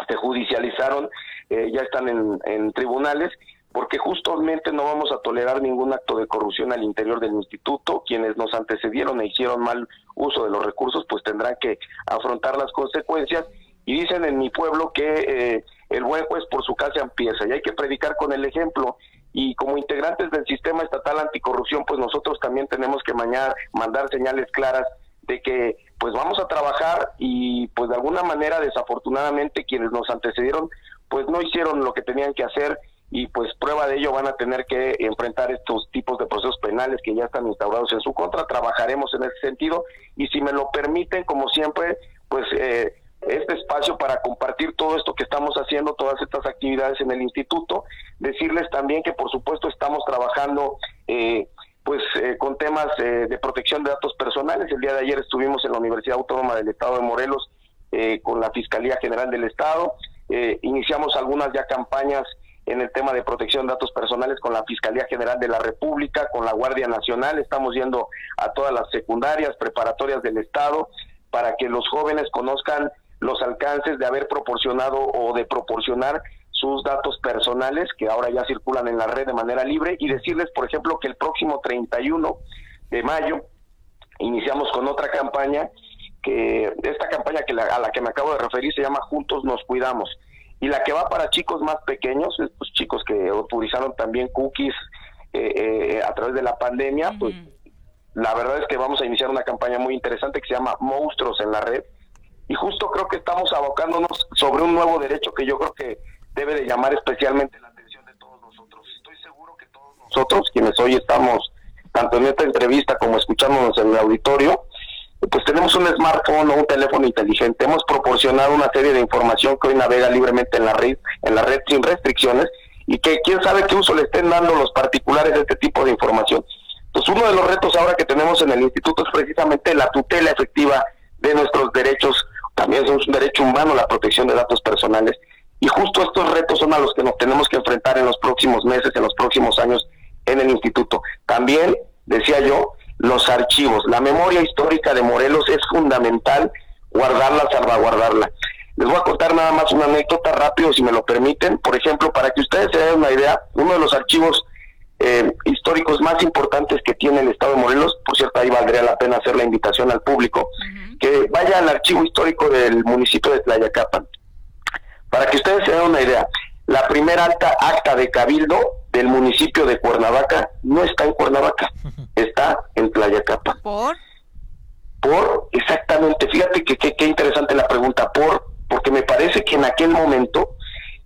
se judicializaron, eh, ya están en, en tribunales, porque justamente no vamos a tolerar ningún acto de corrupción al interior del instituto. Quienes nos antecedieron e hicieron mal uso de los recursos, pues tendrán que afrontar las consecuencias. Y dicen en mi pueblo que eh, el buen juez por su casa empieza y hay que predicar con el ejemplo y como integrantes del sistema estatal anticorrupción pues nosotros también tenemos que mañar, mandar señales claras de que pues vamos a trabajar y pues de alguna manera desafortunadamente quienes nos antecedieron pues no hicieron lo que tenían que hacer y pues prueba de ello van a tener que enfrentar estos tipos de procesos penales que ya están instaurados en su contra, trabajaremos en ese sentido y si me lo permiten como siempre pues eh, este espacio para compartir todo esto que estamos haciendo, todas estas actividades en el instituto. Decirles también que por supuesto estamos trabajando eh, pues eh, con temas eh, de protección de datos personales. El día de ayer estuvimos en la Universidad Autónoma del Estado de Morelos con la Fiscalía General del Estado. iniciamos algunas ya campañas en el tema de protección de datos personales con la Fiscalía General de la República, con la Guardia Nacional. Estamos yendo a todas las secundarias, preparatorias del Estado, para que los jóvenes conozcan los alcances de haber proporcionado o de proporcionar sus datos personales que ahora ya circulan en la red de manera libre y decirles, por ejemplo, que el próximo 31 de mayo iniciamos con otra campaña que esta campaña que a la que me acabo de referir se llama Juntos nos cuidamos. Y la que va para chicos más pequeños, estos chicos que utilizaron también cookies eh, eh, a través de la pandemia, pues la verdad es que vamos a iniciar una campaña muy interesante que se llama Monstruos en la red. Y justo creo que estamos abocándonos sobre un nuevo derecho que yo creo que debe de llamar especialmente la atención de todos nosotros. Estoy seguro que todos nosotros, quienes hoy estamos tanto en esta entrevista como escuchándonos en el auditorio, pues tenemos un smartphone o un teléfono inteligente. Hemos proporcionado una serie de información que hoy navega libremente en la red, en la red sin restricciones y que quién sabe qué uso le estén dando los particulares de este tipo de información. Pues uno de los retos ahora que tenemos en el instituto es precisamente la tutela efectiva de nuestros derechos también es un derecho humano la protección de datos personales. Y justo estos retos son a los que nos tenemos que enfrentar en los próximos meses, en los próximos años en el instituto. También, decía yo, los archivos. La memoria histórica de Morelos es fundamental guardarla, salvaguardarla. Les voy a contar nada más una anécdota rápido, si me lo permiten. Por ejemplo, para que ustedes se den una idea, uno de los archivos eh, históricos más importantes que tiene el Estado de Morelos, por cierto, ahí valdría la pena hacer la invitación al público, que vaya al archivo histórico del municipio de Tlayacapan. Para que ustedes se den una idea, la primera alta acta de cabildo del municipio de Cuernavaca no está en Cuernavaca, está en Tlayacapan. ¿Por? Por, exactamente, fíjate que qué interesante la pregunta, por, porque me parece que en aquel momento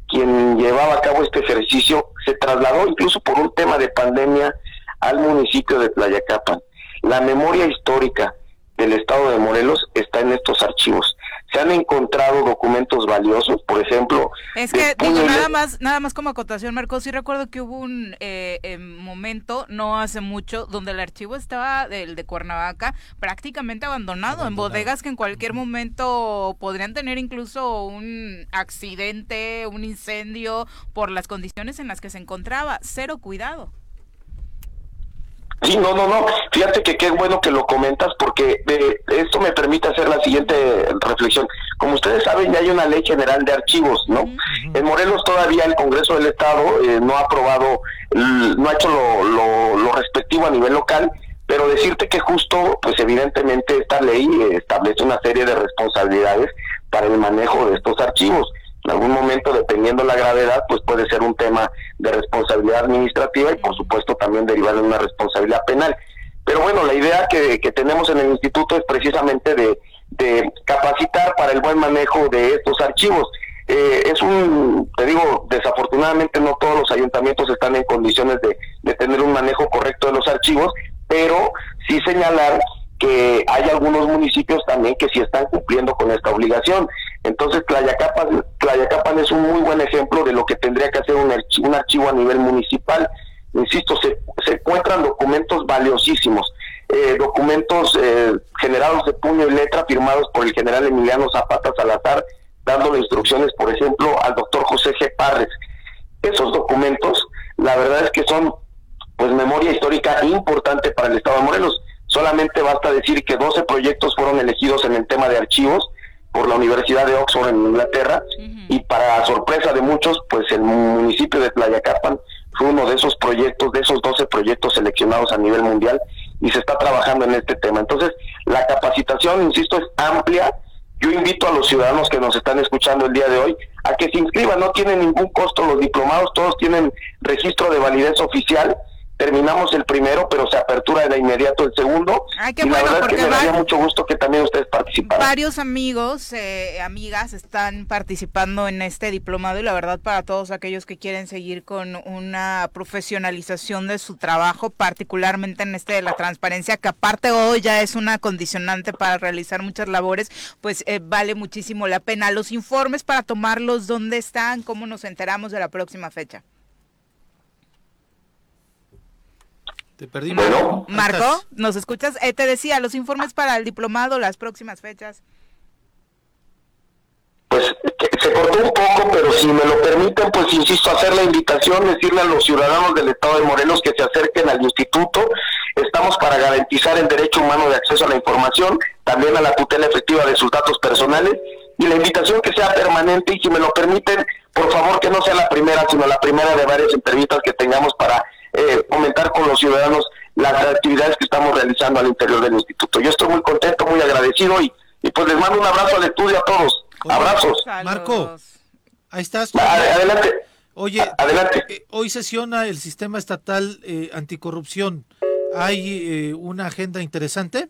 quien llevaba a cabo este ejercicio se trasladó incluso por un tema de pandemia al municipio de Tlayacapan. La memoria histórica del estado de Morelos está en estos archivos. Se han encontrado documentos valiosos, por ejemplo. Es que digo, nada más, nada más como acotación, Marcos, sí recuerdo que hubo un eh, em, momento, no hace mucho, donde el archivo estaba del de Cuernavaca prácticamente abandonado, en bodegas que en cualquier momento podrían tener incluso un accidente, un incendio por las condiciones en las que se encontraba. Cero cuidado. Sí, no, no, no. Fíjate que qué bueno que lo comentas porque eh, esto me permite hacer la siguiente reflexión. Como ustedes saben, ya hay una ley general de archivos, ¿no? En Morelos todavía el Congreso del Estado eh, no ha aprobado, no ha hecho lo, lo, respectivo a nivel local, pero decirte que justo, pues evidentemente esta ley establece una serie de responsabilidades para el manejo de estos archivos en algún momento, dependiendo la gravedad, pues puede ser un tema de responsabilidad administrativa y por supuesto también derivar en una responsabilidad penal. Pero bueno, la idea que, tenemos en el instituto es precisamente de, capacitar para el buen manejo de estos archivos. Eh, es un, te digo, desafortunadamente no todos los ayuntamientos están en condiciones de, de tener un manejo correcto de los archivos, pero sí señalar que hay algunos municipios también que sí están cumpliendo con esta obligación. Entonces, Tlayacapan, Tlayacapan es un muy buen ejemplo de lo que tendría que hacer un archivo, a nivel municipal. Insisto, se, se encuentran documentos valiosísimos, eh, documentos eh, generados de puño y letra firmados por el general Emiliano Zapata Salazar, dándole instrucciones, por ejemplo, al doctor José G. Parres. Esos documentos, la verdad es que son pues memoria histórica importante para el Estado de Morelos. Solamente basta decir que 12 proyectos fueron elegidos en el tema de archivos por la Universidad de Oxford en Inglaterra y para sorpresa de muchos, pues el municipio de Playa Capan fue uno de esos proyectos, de esos 12 proyectos seleccionados a nivel mundial y se está trabajando en este tema. Entonces, la capacitación, insisto, es amplia. Yo invito a los ciudadanos que nos están escuchando el día de hoy a que se inscriban, no tienen ningún costo los diplomados, todos tienen registro de validez oficial terminamos el primero, pero se apertura de inmediato el segundo. y la verdad es que me daría mucho gusto que también ustedes participaran. Varios amigos, eh, amigas están participando en este diplomado y la verdad para todos aquellos que quieren seguir con una profesionalización de su trabajo, particularmente en este de la transparencia, que aparte hoy ya es una condicionante para realizar muchas labores, pues eh, vale muchísimo la pena. Los informes para tomarlos, ¿dónde están? ¿Cómo nos enteramos de la próxima fecha? Te perdí. Marco, ¿nos escuchas? Eh, te decía, los informes para el diplomado, las próximas fechas. Pues se cortó un poco, pero si me lo permiten, pues insisto, hacer la invitación, decirle a los ciudadanos del Estado de Morelos que se acerquen al instituto. Estamos para garantizar el derecho humano de acceso a la información, también a la tutela efectiva de sus datos personales y la invitación que sea permanente y si me lo permiten, por favor que no sea la primera, sino la primera de varias entrevistas que tengamos para eh, comentar con los ciudadanos las actividades que estamos realizando al interior del instituto. Yo estoy muy contento, muy agradecido y, pues les mando un abrazo al estudio a todos. Abrazos. Marco, ahí estás. adelante. Oye, adelante. Eh, hoy sesiona el sistema estatal eh, anticorrupción. ¿Hay eh, una agenda interesante?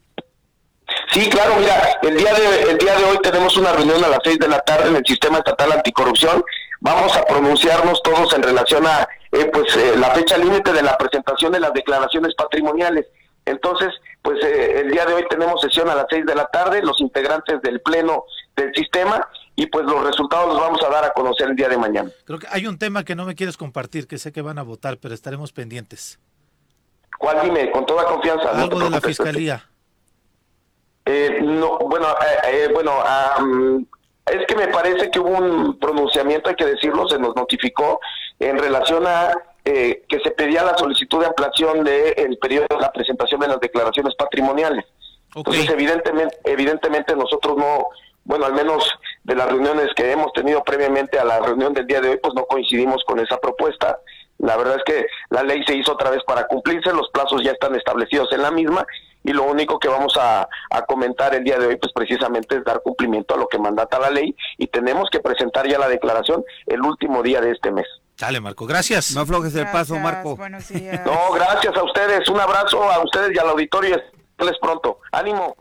Sí, claro, mira, el día de el día de hoy tenemos una reunión a las seis de la tarde en el sistema estatal anticorrupción. Vamos a pronunciarnos todos en relación a eh, pues eh, la fecha límite de la presentación de las declaraciones patrimoniales. Entonces, pues eh, el día de hoy tenemos sesión a las seis de la tarde, los integrantes del pleno del sistema y pues los resultados los vamos a dar a conocer el día de mañana. Creo que hay un tema que no me quieres compartir, que sé que van a votar, pero estaremos pendientes. ¿Cuál dime? Con toda confianza. Algo de la fiscalía. no, bueno, bueno, es que me parece que hubo un pronunciamiento, hay que decirlo, se nos notificó en relación a eh, que se pedía la solicitud de ampliación del periodo de la presentación de las declaraciones patrimoniales. Entonces, evidentemente, evidentemente nosotros no, bueno, al menos de las reuniones que hemos tenido previamente a la reunión del día de hoy, pues no coincidimos con esa propuesta. La verdad es que la ley se hizo otra vez para cumplirse, los plazos ya están establecidos en la misma y lo único que vamos a, comentar el día de hoy pues precisamente es dar cumplimiento a lo que mandata la ley y tenemos que presentar ya la declaración el último día de este mes. Dale, Marco, gracias. No aflojes el paso, Marco. No, gracias a ustedes. Un abrazo a ustedes y al auditorio. Les pronto. Ánimo.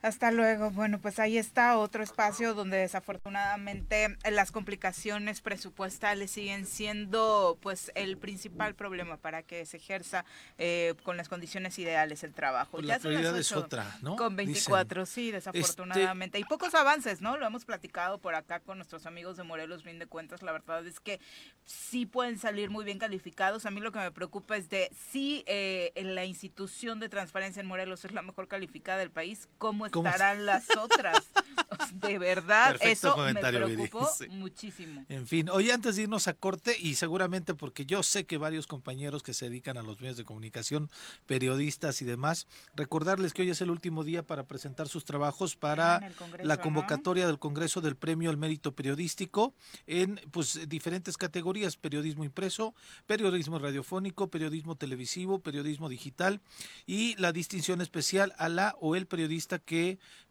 Hasta luego. Bueno, pues ahí está otro espacio donde desafortunadamente las complicaciones presupuestales siguen siendo pues el principal problema para que se ejerza eh, con las condiciones ideales el trabajo. Pues la prioridad es otra, ¿no? Con 24, sí, este desafortunadamente. Y pocos avances, ¿no? Lo hemos platicado por acá con nuestros amigos de Morelos, fin de cuentas. La verdad es que sí pueden salir muy bien calificados. A mí lo que me preocupa es de si eh, la institución de transparencia en Morelos es la mejor calificada del país, ¿cómo estarán las otras. De verdad, eso me preocupó muchísimo. En fin, hoy antes de irnos a corte, y seguramente porque yo sé que varios compañeros que se dedican a los medios de comunicación, periodistas y demás, recordarles que hoy es el último día para presentar sus trabajos para la convocatoria del Congreso del Premio al Mérito Periodístico en pues diferentes categorías, periodismo impreso, periodismo radiofónico, periodismo televisivo, periodismo digital y la distinción especial a la o el periodista que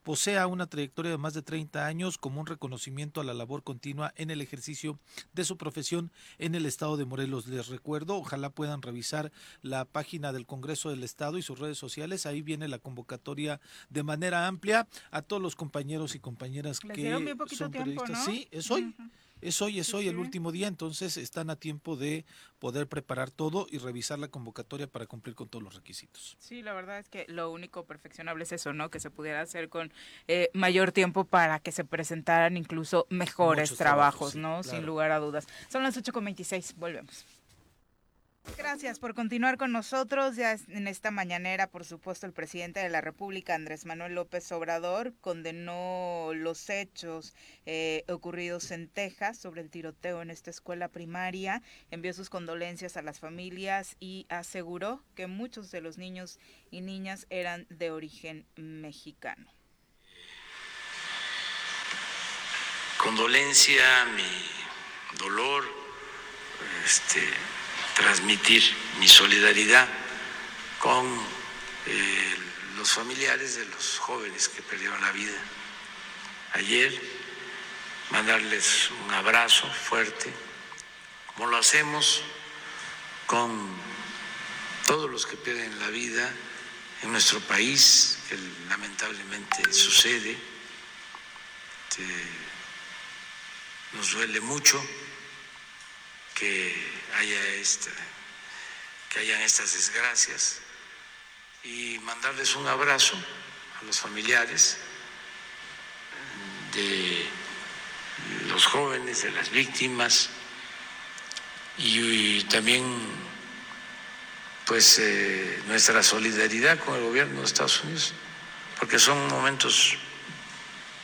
posea una trayectoria de más de 30 años como un reconocimiento a la labor continua en el ejercicio de su profesión en el estado de Morelos. Les recuerdo, ojalá puedan revisar la página del Congreso del Estado y sus redes sociales. Ahí viene la convocatoria de manera amplia a todos los compañeros y compañeras que son periodistas. Sí, es hoy. Es hoy, es hoy el último día, entonces están a tiempo de poder preparar todo y revisar la convocatoria para cumplir con todos los requisitos. Sí, la verdad es que lo único perfeccionable es eso, ¿no? Que se pudiera hacer con eh, mayor tiempo para que se presentaran incluso mejores trabajos, ¿no? Sin lugar a dudas. Son las 8.26, volvemos. Gracias por continuar con nosotros. Ya en esta mañanera, por supuesto, el presidente de la República, Andrés Manuel López Obrador, condenó los hechos eh, ocurridos en Texas sobre el tiroteo en esta escuela primaria, envió sus condolencias a las familias y aseguró que muchos de los niños y niñas eran de origen mexicano. Condolencia, mi dolor, este transmitir mi solidaridad con eh, los familiares de los jóvenes que perdieron la vida ayer, mandarles un abrazo fuerte, como lo hacemos con todos los que pierden la vida en nuestro país, que lamentablemente sucede. nos duele mucho que haya esta, que hayan estas desgracias y mandarles un abrazo a los familiares de los jóvenes, de las víctimas y, también pues eh, nuestra solidaridad con el gobierno de Estados Unidos, porque son momentos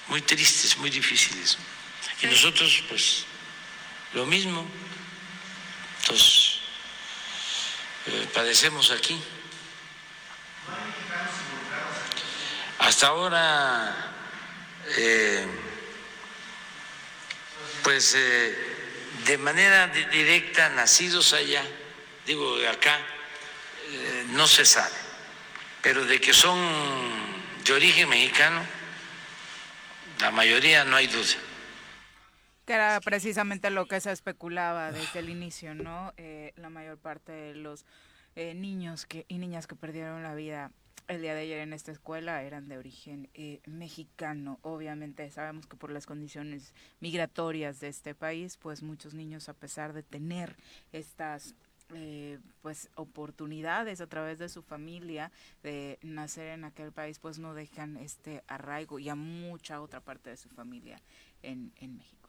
muy tristes, muy difíciles. Y nosotros pues lo mismo, entonces, eh, padecemos aquí. Hasta ahora, eh, pues eh, de manera directa, nacidos allá, digo acá, no se sabe, pero de que son de origen mexicano, la mayoría no hay duda. Que era precisamente lo que se especulaba desde el inicio, ¿no? Eh, la mayor parte de los eh, niños que, y niñas que perdieron la vida el día de ayer en esta escuela eran de origen eh, mexicano. Obviamente sabemos que por las condiciones migratorias de este país, pues muchos niños a pesar de tener estas pues oportunidades a través de su familia de nacer en aquel país, pues no dejan este arraigo y a mucha otra parte de su familia en, en México.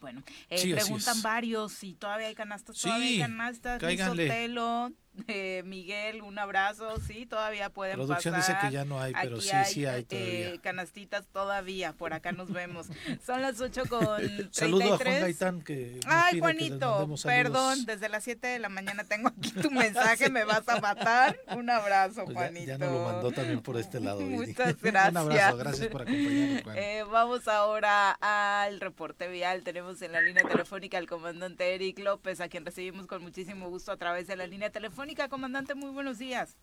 Bueno, eh, preguntan varios si todavía hay canastas, todavía hay canastas, Sotelo, eh, Miguel, un abrazo, sí, todavía pueden Producción dice que ya no hay, pero sí, sí hay todavía. Eh, canastitas todavía, por acá nos vemos. Son las 8 con 33. Saludo a Juan Gaitán que Ay, Juanito, perdón, desde las 7 de la mañana tengo aquí tu mensaje, me vas a matar. Un abrazo, pues Juanito. Ya, nos lo mandó también por este lado. Muchas gracias. un abrazo, gracias por acompañarnos, Juan. Eh, vamos ahora al reporte vial. Tenemos en la línea telefónica al comandante Eric López, a quien recibimos con muchísimo gusto a través de la línea telefónica comandante, muy buenos días.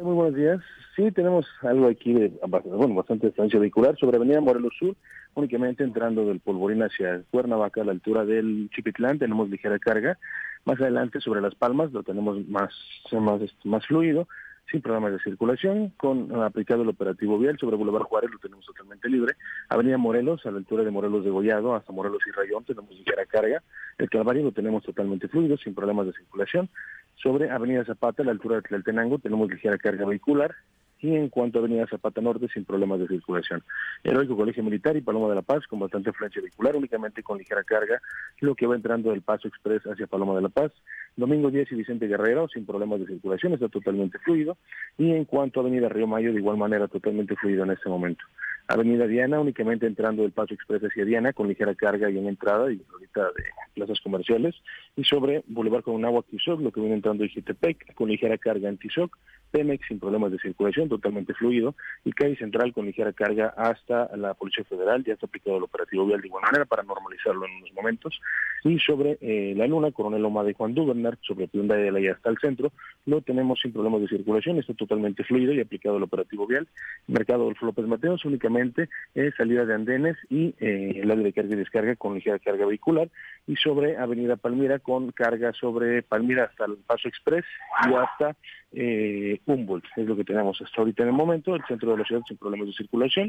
Muy buenos días. Sí, tenemos algo aquí de bastante distancia vehicular sobre Avenida Morelos Sur, únicamente entrando del Polvorín hacia Cuernavaca a la altura del Chipitlán, tenemos ligera carga. Más adelante sobre Las Palmas lo tenemos más, más, este, más fluido. sin problemas de circulación, con aplicado el operativo vial sobre Boulevard Juárez, lo tenemos totalmente libre. Avenida Morelos, a la altura de Morelos de Gollado, hasta Morelos y Rayón, tenemos ligera carga. El Calvario lo tenemos totalmente fluido, sin problemas de circulación. Sobre Avenida Zapata, a la altura de Tlaltenango, tenemos ligera carga vehicular y en cuanto a Avenida Zapata Norte sin problemas de circulación. Heroico Colegio Militar y Paloma de la Paz con bastante influencia vehicular, únicamente con ligera carga, lo que va entrando del Paso Express hacia Paloma de la Paz. Domingo 10 y Vicente Guerrero sin problemas de circulación, está totalmente fluido. Y en cuanto a Avenida Río Mayo, de igual manera totalmente fluido en este momento. Avenida Diana, únicamente entrando del Paso Express hacia Diana, con ligera carga y en entrada y ahorita de plazas comerciales. Y sobre Boulevard con agua Tizoc, lo que viene entrando de Jitepec, con ligera carga en Tizoc. Pemex sin problemas de circulación, totalmente fluido, y calle central con ligera carga hasta la Policía Federal, ya está aplicado el operativo vial de igual manera para normalizarlo en unos momentos, y sobre eh, la Luna, Coronel Loma de Juan Dubernard, sobre Piunda de la ya hasta el centro, lo tenemos sin problemas de circulación, está totalmente fluido y aplicado el operativo vial. Mercado Adolfo López Mateos únicamente es salida de andenes y eh, el área de carga y descarga con ligera carga vehicular, y sobre Avenida Palmira con carga sobre Palmira hasta el Paso Express y hasta eh, Humboldt, es lo que tenemos hasta ahorita en el momento, el centro de la ciudad sin problemas de circulación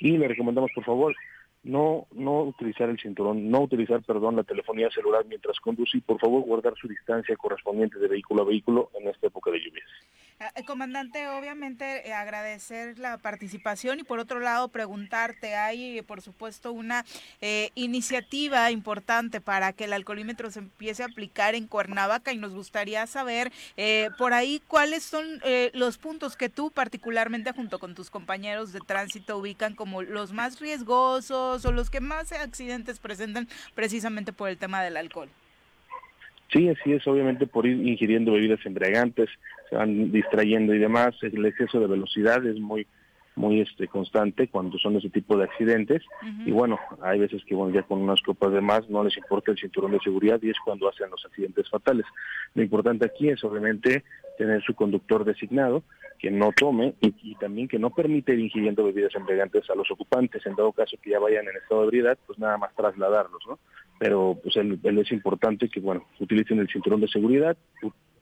y le recomendamos por favor no no utilizar el cinturón, no utilizar, perdón, la telefonía celular mientras conduce y por favor guardar su distancia correspondiente de vehículo a vehículo en esta época de lluvias. Eh, comandante, obviamente eh, agradecer la participación y por otro lado preguntarte, hay por supuesto una eh, iniciativa importante para que el alcoholímetro se empiece a aplicar en Cuernavaca y nos gustaría saber por ahí cuáles son los puntos que tú particularmente junto con tus compañeros de tránsito ubican como los más riesgosos o los que más accidentes presentan precisamente por el tema del alcohol. Sí, así es, obviamente por ir ingiriendo bebidas embriagantes, se van distrayendo y demás, el exceso de velocidad es muy muy este constante cuando son ese tipo de accidentes y bueno, hay veces que bueno, ya con unas copas de más no les importa el cinturón de seguridad y es cuando hacen los accidentes fatales. Lo importante aquí es obviamente tener su conductor designado que no tome y, también que no permite ir ingiriendo bebidas embriagantes a los ocupantes, en dado caso que ya vayan en estado de ebriedad, pues nada más trasladarlos, ¿no? Pero pues él, es importante que, bueno, utilicen el cinturón de seguridad,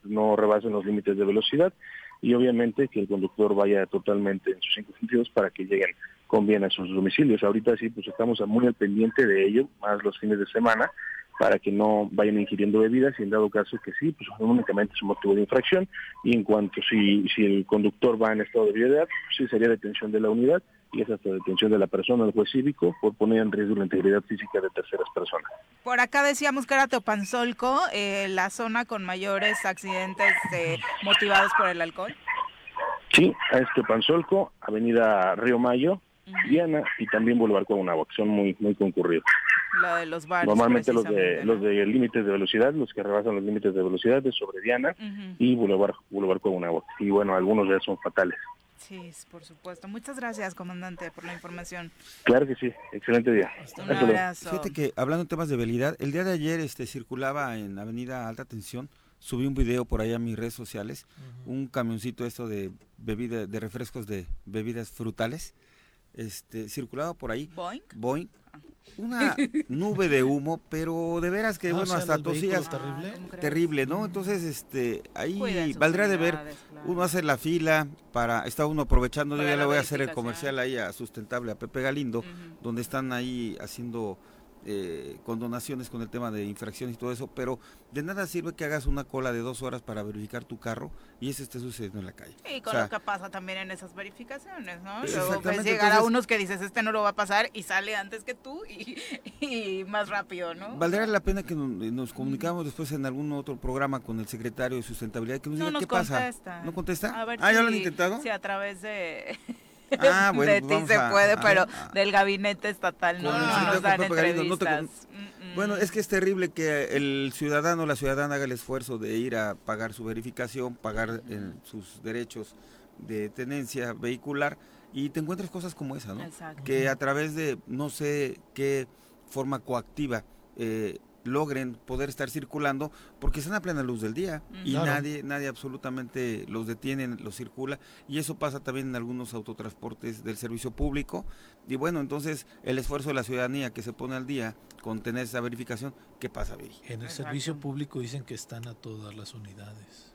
no rebasen los límites de velocidad y obviamente que el conductor vaya totalmente en sus cinco sentidos para que lleguen con bien a sus domicilios. Ahorita sí, pues estamos muy al pendiente de ello, más los fines de semana, para que no vayan ingiriendo bebidas y en dado caso que sí, pues únicamente es un motivo de infracción y en cuanto si, si el conductor va en estado de ebriedad, pues sí sería detención de la unidad y es hasta detención de la persona, el juez cívico, por poner en riesgo la integridad física de terceras personas. Por acá decíamos que era Teopanzolco, eh, la zona con mayores accidentes eh, motivados por el alcohol. Sí, es Teopanzolco, Avenida Río Mayo, Diana y también Boulevard Cuauhnáhuac, que son muy muy concurridos. de los bares, Normalmente los de los de límites de velocidad, los que rebasan los límites de velocidad es sobre Diana y Boulevard Boulevard Cuauhnáhuac. Y bueno, algunos ya son fatales. Sí, por supuesto. Muchas gracias, comandante, por la información. Claro que sí. Excelente día. Un abrazo. Fíjate que hablando de temas de velocidad, el día de ayer este circulaba en Avenida Alta Tensión, subí un video por ahí a mis redes sociales, un camioncito esto de bebida, de refrescos de bebidas frutales este, circulaba por ahí. Boeing. Boeing. Una nube de humo, pero de veras que, ah, bueno, hasta tosías. Terrible. Terrible, ¿no? Entonces, este, ahí valdría de ver. Uno hace la fila para, está uno aprovechando, yo ya le voy a hacer el comercial ahí a Sustentable, a Pepe Galindo, donde están ahí haciendo eh, con donaciones con el tema de infracciones y todo eso, pero de nada sirve que hagas una cola de dos horas para verificar tu carro y eso esté sucediendo en la calle. Y con lo que pasa también en esas verificaciones, ¿no? Luego ves llegar a unos que dices, este no lo va a pasar y sale antes que tú y, más rápido, ¿no? Valdría la pena que nos, comunicamos después en algún otro programa con el secretario de Sustentabilidad que nos diga qué pasa. ¿No contesta? ah, ¿ya lo han intentado? Sí, a través de... Ah, bueno, de pues ti se puede, pero del gabinete estatal no, nos dan entrevistas. Bueno, es que es terrible que el ciudadano o la ciudadana haga el esfuerzo de ir a pagar su verificación, pagar sus derechos de tenencia vehicular y te encuentres cosas como esa, ¿no? Que a través de no sé qué forma coactiva eh, logren poder estar circulando porque están a plena luz del día y nadie nadie absolutamente los detiene, los circula y eso pasa también en algunos autotransportes del servicio público y bueno, entonces el esfuerzo de la ciudadanía que se pone al día con tener esa verificación, ¿qué pasa, Viri? En el servicio público dicen que están a todas las unidades.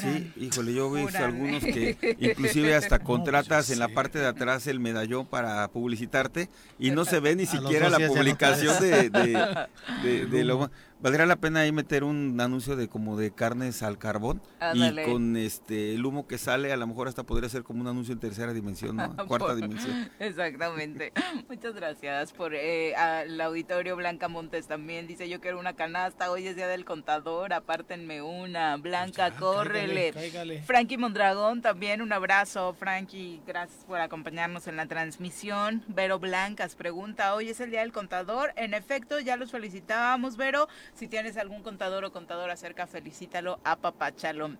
Sí, híjole, yo he visto algunos que inclusive hasta contratas en la parte de atrás el medallón para publicitarte y no se ve ni siquiera la publicación de, de, de, lo... Valdría la pena ahí meter un anuncio de como de carnes al carbón y con este el humo que sale a lo mejor hasta podría ser como un anuncio en tercera dimensión, ¿no? Cuarta dimensión. Exactamente. Muchas gracias por eh, al auditorio Blanca Montes también dice yo quiero una canasta, hoy es día del contador, apártenme una. Blanca, pues córrele. Frankie Mondragón también un abrazo, Frankie, gracias por acompañarnos en la transmisión. Vero Blancas pregunta, "Hoy es el día del contador." En efecto, ya los felicitábamos, Vero. Si tienes algún contador o contadora cerca, felicítalo, apapáchalo.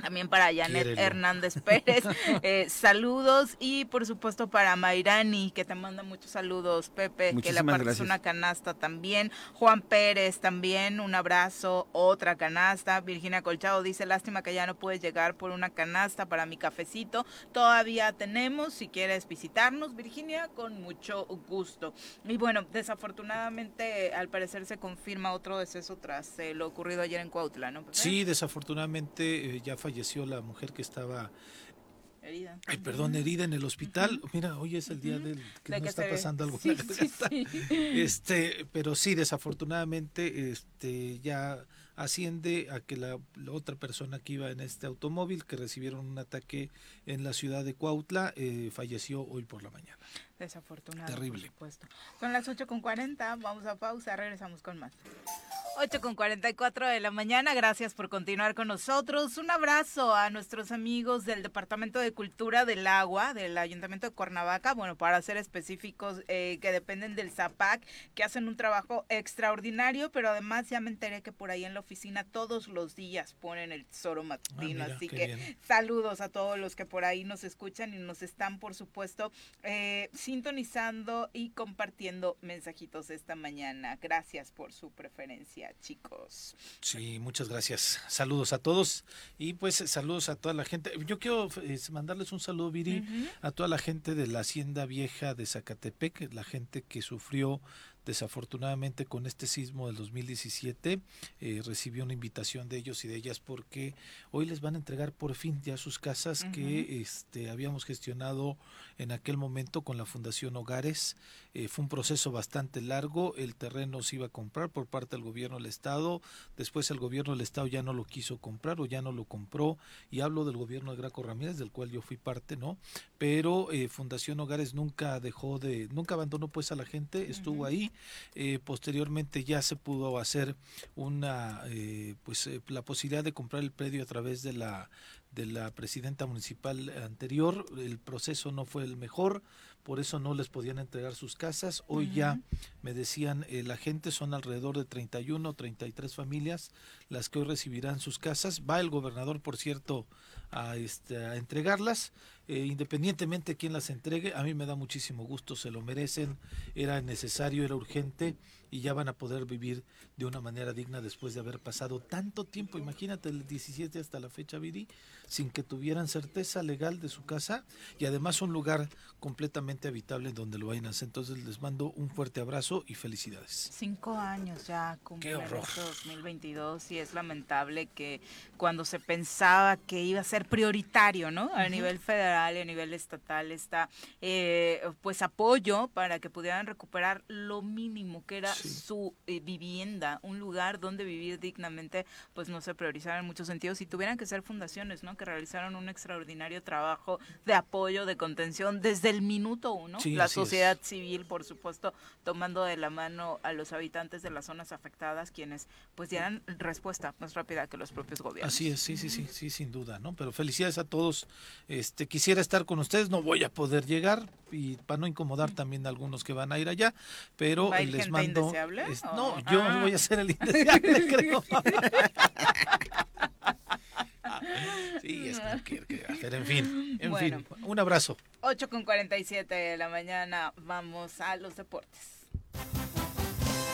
También para Janet Hernández Pérez, eh, saludos y por supuesto para Mairani, que te manda muchos saludos, Pepe, que le aparece una canasta también, Juan Pérez también, un abrazo, otra canasta, Virginia Colchado dice, lástima que ya no puedes llegar por una canasta para mi cafecito, todavía tenemos, si quieres visitarnos, Virginia, con mucho gusto. Y bueno, desafortunadamente al parecer se confirma otro deceso tras eh, lo ocurrido ayer en Cuautla, ¿no? Sí, desafortunadamente eh, ya falleció la mujer que estaba herida. Ay, perdón, herida en el hospital. Mira, hoy es el día del que no está pasando algo. Este, pero sí, desafortunadamente, este, ya asciende a que la, otra persona que iba en este automóvil, que recibieron un ataque en la ciudad de Cuautla, eh, falleció hoy por la mañana. Desafortunado. Terrible. Por supuesto. Son las 8.40, vamos a pausa, regresamos con más. 8 con 44 de la mañana, gracias por continuar con nosotros. Un abrazo a nuestros amigos del Departamento de Cultura del Agua, del Ayuntamiento de Cuernavaca, bueno, para ser específicos, eh, que dependen del ZAPAC, que hacen un trabajo extraordinario, pero además ya me enteré que por ahí en la oficina todos los días ponen el tesoro matutino, ah, así que saludos a todos los que por ahí nos escuchan y nos están, por supuesto, eh, sintonizando y compartiendo mensajitos esta mañana. Gracias por su preferencia chicos. Sí, muchas gracias. Saludos a todos y pues saludos a toda la gente. Yo quiero eh, mandarles un saludo, Viri, a toda la gente de la Hacienda Vieja de Zacatepec, la gente que sufrió desafortunadamente con este sismo del 2017 eh, recibió una invitación de ellos y de ellas porque hoy les van a entregar por fin ya sus casas que este habíamos gestionado en aquel momento con la Fundación Hogares. Eh, fue un proceso bastante largo, el terreno se iba a comprar por parte del gobierno del Estado, después el gobierno del Estado ya no lo quiso comprar o ya no lo compró, y hablo del gobierno de Graco Ramírez, del cual yo fui parte, ¿no? Pero eh, Fundación Hogares nunca dejó de, nunca abandonó pues a la gente, estuvo ahí, eh, posteriormente ya se pudo hacer una, pues la posibilidad de comprar el predio a través de la de la presidenta municipal anterior, el proceso no fue el mejor, por eso no les podían entregar sus casas. Hoy ya me decían, eh, la gente son alrededor de 31 o 33 familias las que hoy recibirán sus casas. Va el gobernador, por cierto, a, este, a entregarlas. Eh, independientemente de quién las entregue, a mí me da muchísimo gusto, se lo merecen, era necesario, era urgente y ya van a poder vivir de una manera digna después de haber pasado tanto tiempo, imagínate el 17 hasta la fecha, Viri, sin que tuvieran certeza legal de su casa y además un lugar completamente habitable donde lo vayan a hacer. Entonces les mando un fuerte abrazo y felicidades. Cinco años ya cumple 2022 y es lamentable que cuando se pensaba que iba a ser prioritario, ¿no? A nivel federal y a nivel estatal está eh, pues apoyo para que pudieran recuperar lo mínimo que era su eh, vivienda, un lugar donde vivir dignamente, pues no se priorizara en muchos sentidos y tuvieran que ser fundaciones, ¿no? Que realizaron un extraordinario trabajo de apoyo, de contención desde el minuto uno. la sociedad civil, por supuesto, tomando de la mano a los habitantes de las zonas afectadas, quienes pues dieran respuesta más rápida que los propios gobiernos. Así es, sí, sí, sí, sí, sin duda, ¿no? Pero felicidades a todos. Este, quisiera estar con ustedes, no voy a poder llegar y para no incomodar también a algunos que van a ir allá, pero les mando no, yo ah. voy a ser el indeseable, creo. sí, es que, que hacer, en fin, en fin, un abrazo. 8 con 47 de la mañana, vamos a los deportes.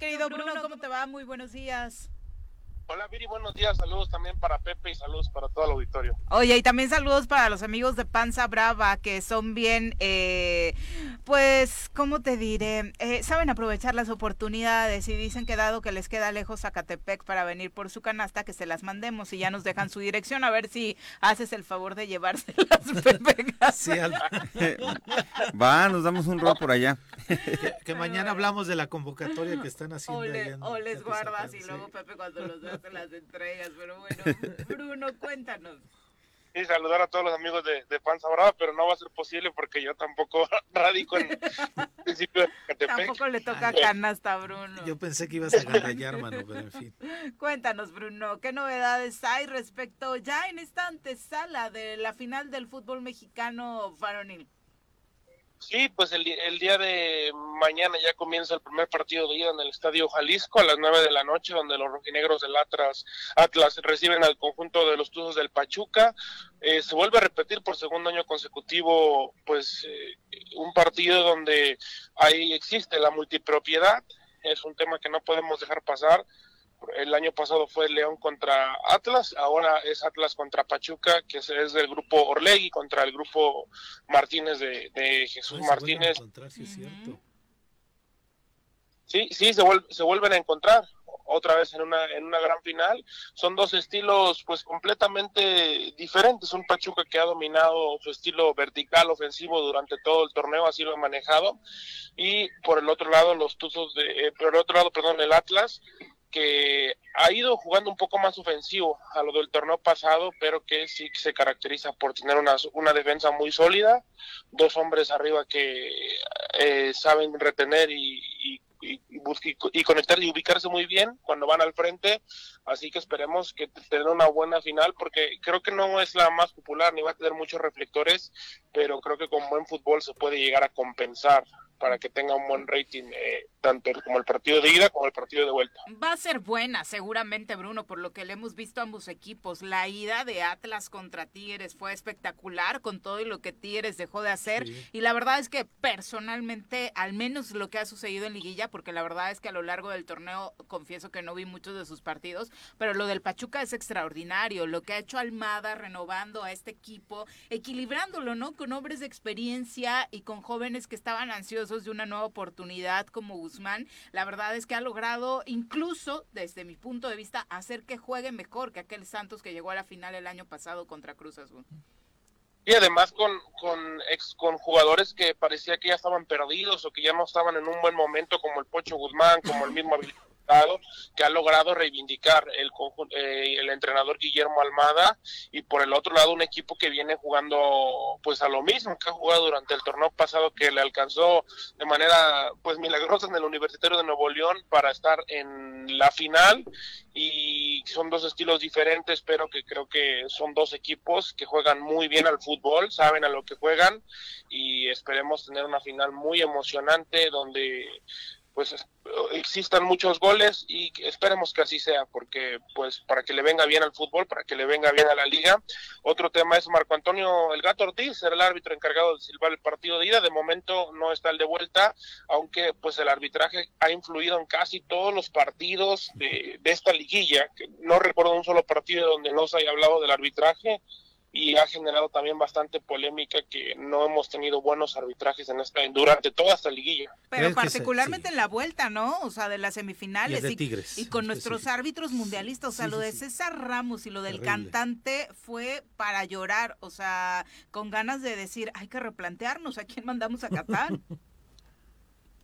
querido Bruno, ¿cómo te va? Muy buenos días. Hola Viri, buenos días, saludos también para Pepe y saludos para todo el auditorio. Oye, y también saludos para los amigos de Panza Brava, que son bien, eh, pues, ¿cómo te diré? Eh, saben aprovechar las oportunidades y dicen que dado que les queda lejos Zacatepec para venir por su canasta, que se las mandemos y ya nos dejan su dirección, a ver si haces el favor de llevárselas, Pepe. Sí, al- Va, nos damos un rol por allá. que, que mañana hablamos de la convocatoria que están haciendo O, le- allá en o les guardas y sí. luego Pepe cuando los veas te las entregas, pero bueno, Bruno, cuéntanos. Y saludar a todos los amigos de, de Panza Brava, pero no va a ser posible porque yo tampoco radico en el municipio de Catepec. Tampoco le toca canasta, Bruno. Yo pensé que ibas a agarrallar, mano, pero en fin. Cuéntanos, Bruno, ¿qué novedades hay respecto ya en esta antesala de la final del fútbol mexicano varonil? Sí, pues el, el día de mañana ya comienza el primer partido de ida en el Estadio Jalisco a las 9 de la noche, donde los rojinegros del Atlas, Atlas reciben al conjunto de los Tuzos del Pachuca. Eh, se vuelve a repetir por segundo año consecutivo, pues eh, un partido donde ahí existe la multipropiedad. Es un tema que no podemos dejar pasar. El año pasado fue León contra Atlas, ahora es Atlas contra Pachuca, que es, es del grupo Orlegui contra el grupo Martínez de, de Jesús Ay, se vuelven a Martínez. sí es cierto. Sí, sí, se, vuel- se vuelven a encontrar otra vez en una, en una gran final. Son dos estilos pues completamente diferentes. Un Pachuca que ha dominado su estilo vertical ofensivo durante todo el torneo, así lo ha manejado. Y por el otro lado, los Tuzos de, eh, por el otro lado, perdón, el Atlas, que ha ido jugando un poco más ofensivo a lo del torneo pasado, pero que sí se caracteriza por tener una, una defensa muy sólida, dos hombres arriba que eh, saben retener y, y, y, y conectar y ubicarse muy bien cuando van al frente, así que esperemos que tener una buena final, porque creo que no es la más popular ni va a tener muchos reflectores, pero creo que con buen fútbol se puede llegar a compensar para que tenga un buen rating, eh, tanto como el partido de ida como el partido de vuelta. Va a ser buena, seguramente, Bruno, por lo que le hemos visto a ambos equipos. La ida de Atlas contra Tigres fue espectacular con todo y lo que Tigres dejó de hacer. Sí. Y la verdad es que personalmente, al menos lo que ha sucedido en Liguilla, porque la verdad es que a lo largo del torneo confieso que no vi muchos de sus partidos, pero lo del Pachuca es extraordinario. Lo que ha hecho Almada renovando a este equipo, equilibrándolo, ¿no? Con hombres de experiencia y con jóvenes que estaban ansiosos de una nueva oportunidad como Guzmán. La verdad es que ha logrado, incluso desde mi punto de vista, hacer que juegue mejor que aquel Santos que llegó a la final el año pasado contra Cruz Azul. Y además con, con, ex, con jugadores que parecía que ya estaban perdidos o que ya no estaban en un buen momento, como el Pocho Guzmán, como el mismo habilitado, que ha logrado reivindicar el, eh, el entrenador Guillermo Almada, y por el otro lado un equipo que viene jugando pues a lo mismo que ha jugado durante el torneo pasado, que le alcanzó de manera pues milagrosa en el Universitario de Nuevo León para estar en la final, y son dos estilos diferentes, pero que creo que son dos equipos que juegan muy bien al fútbol, saben a lo que juegan y esperemos tener una final muy emocionante donde pues es- existan muchos goles y esperemos que así sea porque pues para que le venga bien al fútbol, para que le venga bien a la liga. Otro tema es Marco Antonio El Gato Ortiz, era el árbitro encargado de silbar el partido de ida, de momento no está el de vuelta, aunque pues el arbitraje ha influido en casi todos los partidos de, de esta liguilla, no recuerdo un solo partido donde no se haya hablado del arbitraje y ha generado también bastante polémica que no hemos tenido buenos arbitrajes en esta durante toda esta liguilla. Pero particularmente sí. en la vuelta, ¿no? O sea, de las semifinales. Y el de Tigres, y con nuestros árbitros mundialistas. O sea, Sí, lo de. César Ramos y lo del Terrible. cantante fue para llorar. O sea, con ganas de decir, hay que replantearnos a quién mandamos a Qatar.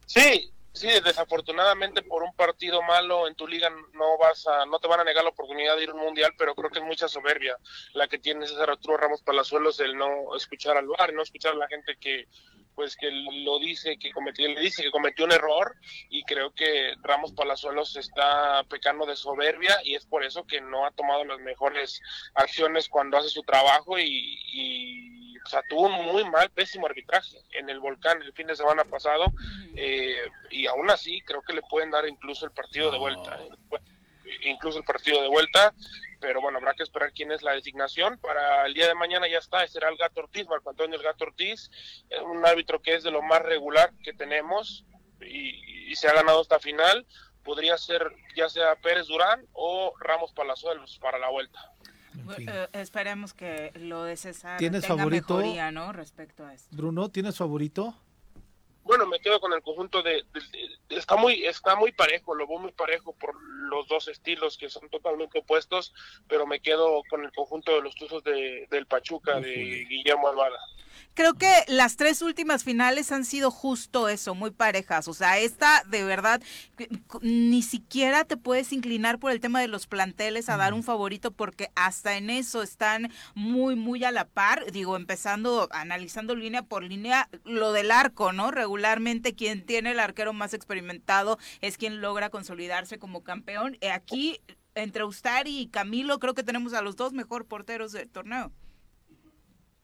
Sí, sí, desafortunadamente por un partido malo en tu liga no vas a, no te van a negar la oportunidad de ir un mundial, pero creo que es mucha soberbia la que tiene César Arturo Ramos Palazuelos el no escuchar al bar, no escuchar a la gente que pues que lo dice que cometió, le dice que cometió un error y creo que Ramos Palazuelos está pecando de soberbia y es por eso que no ha tomado las mejores acciones cuando hace su trabajo y, y o sea, tuvo un muy mal, pésimo arbitraje en el volcán el fin de semana pasado eh, y aún así creo que le pueden dar incluso el partido de vuelta, eh, incluso el partido de vuelta, pero bueno, habrá que esperar quién es la designación. Para el día de mañana ya está, será el Gato Ortiz, Marco Antonio el Gato Ortiz, eh, un árbitro que es de lo más regular que tenemos y, y se ha ganado esta final podría ser ya sea Pérez Durán o Ramos Palazuelos para la vuelta. Eh, esperemos que lo de César ¿Tienes tenga favorito? mejoría, ¿no? Respecto a esto. Bruno, ¿tienes favorito? Bueno, me quedo con el conjunto de, de- de- está muy está muy parejo, lo veo muy parejo por los dos estilos que son totalmente opuestos, pero me quedo con el conjunto de los Tuzos de, del Pachuca de Guillermo Alvara. Creo que las tres últimas finales han sido justo eso, muy parejas. O sea, esta de verdad ni siquiera te puedes inclinar por el tema de los planteles a dar un favorito porque hasta en eso están muy, muy a la par. Digo, empezando, analizando línea por línea, lo del arco, ¿no? Regularmente quien tiene el arquero más experimentado es quien logra consolidarse como campeón. Eh, Aquí, entre Ustari y Camilo, creo que tenemos a los dos mejor porteros del torneo.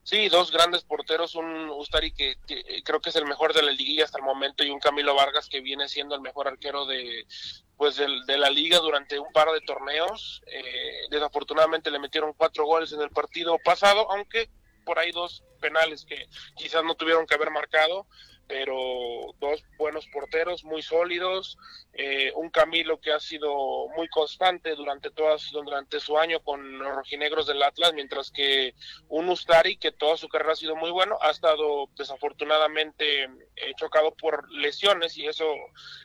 Sí, dos grandes porteros, un Ustari que, que creo que es el mejor de la liguilla hasta el momento y un Camilo Vargas que viene siendo el mejor arquero de pues del- de, la liga durante un par de torneos. Eh, desafortunadamente le metieron cuatro goles en el partido pasado, aunque por ahí dos penales que quizás no tuvieron que haber marcado, pero dos buenos porteros muy sólidos, eh, un Camilo que ha sido muy constante durante todas durante su año con los rojinegros del Atlas, mientras que un Ustari que toda su carrera ha sido muy bueno, ha estado desafortunadamente chocado por lesiones y eso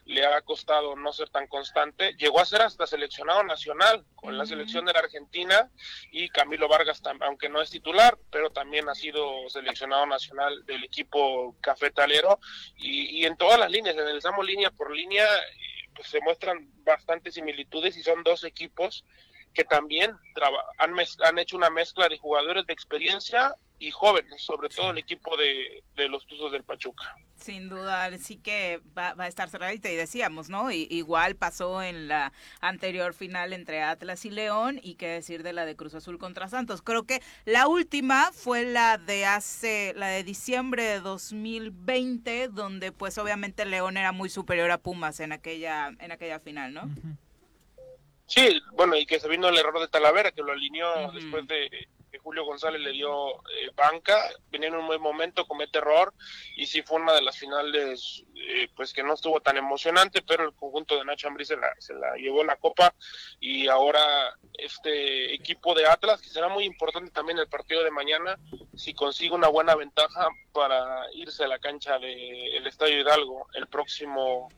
le ha costado no ser tan constante. Llegó a ser hasta seleccionado nacional con la selección de la Argentina y Camilo Vargas, aunque no es titular, pero también ha sido seleccionado nacional del equipo cafetalero y, y en todas las líneas, analizamos línea por línea, eh, pues se muestran bastantes similitudes y son dos equipos que también traba- han, mez- han hecho una mezcla de jugadores de experiencia y jóvenes, sobre todo el equipo de, de los Tuzos del Pachuca. Sin duda, sí que va, va a estar cerradita y decíamos, ¿no? Y, igual pasó en la anterior final entre Atlas y León y qué decir de la de Cruz Azul contra Santos. Creo que la última fue la de hace, la de diciembre de 2020, donde pues obviamente León era muy superior a Pumas en aquella, en aquella final, ¿no? Sí, bueno, y que se vino el error de Talavera, que lo alineó después de que Julio González le dio eh, banca, venía en un buen momento, comete error, y sí fue una de las finales, eh, pues que no estuvo tan emocionante, pero el conjunto de Nacho Ambriz se la, se la llevó la copa, y ahora este equipo de Atlas, que será muy importante también el partido de mañana, si consigue una buena ventaja para irse a la cancha del Estadio Hidalgo el próximo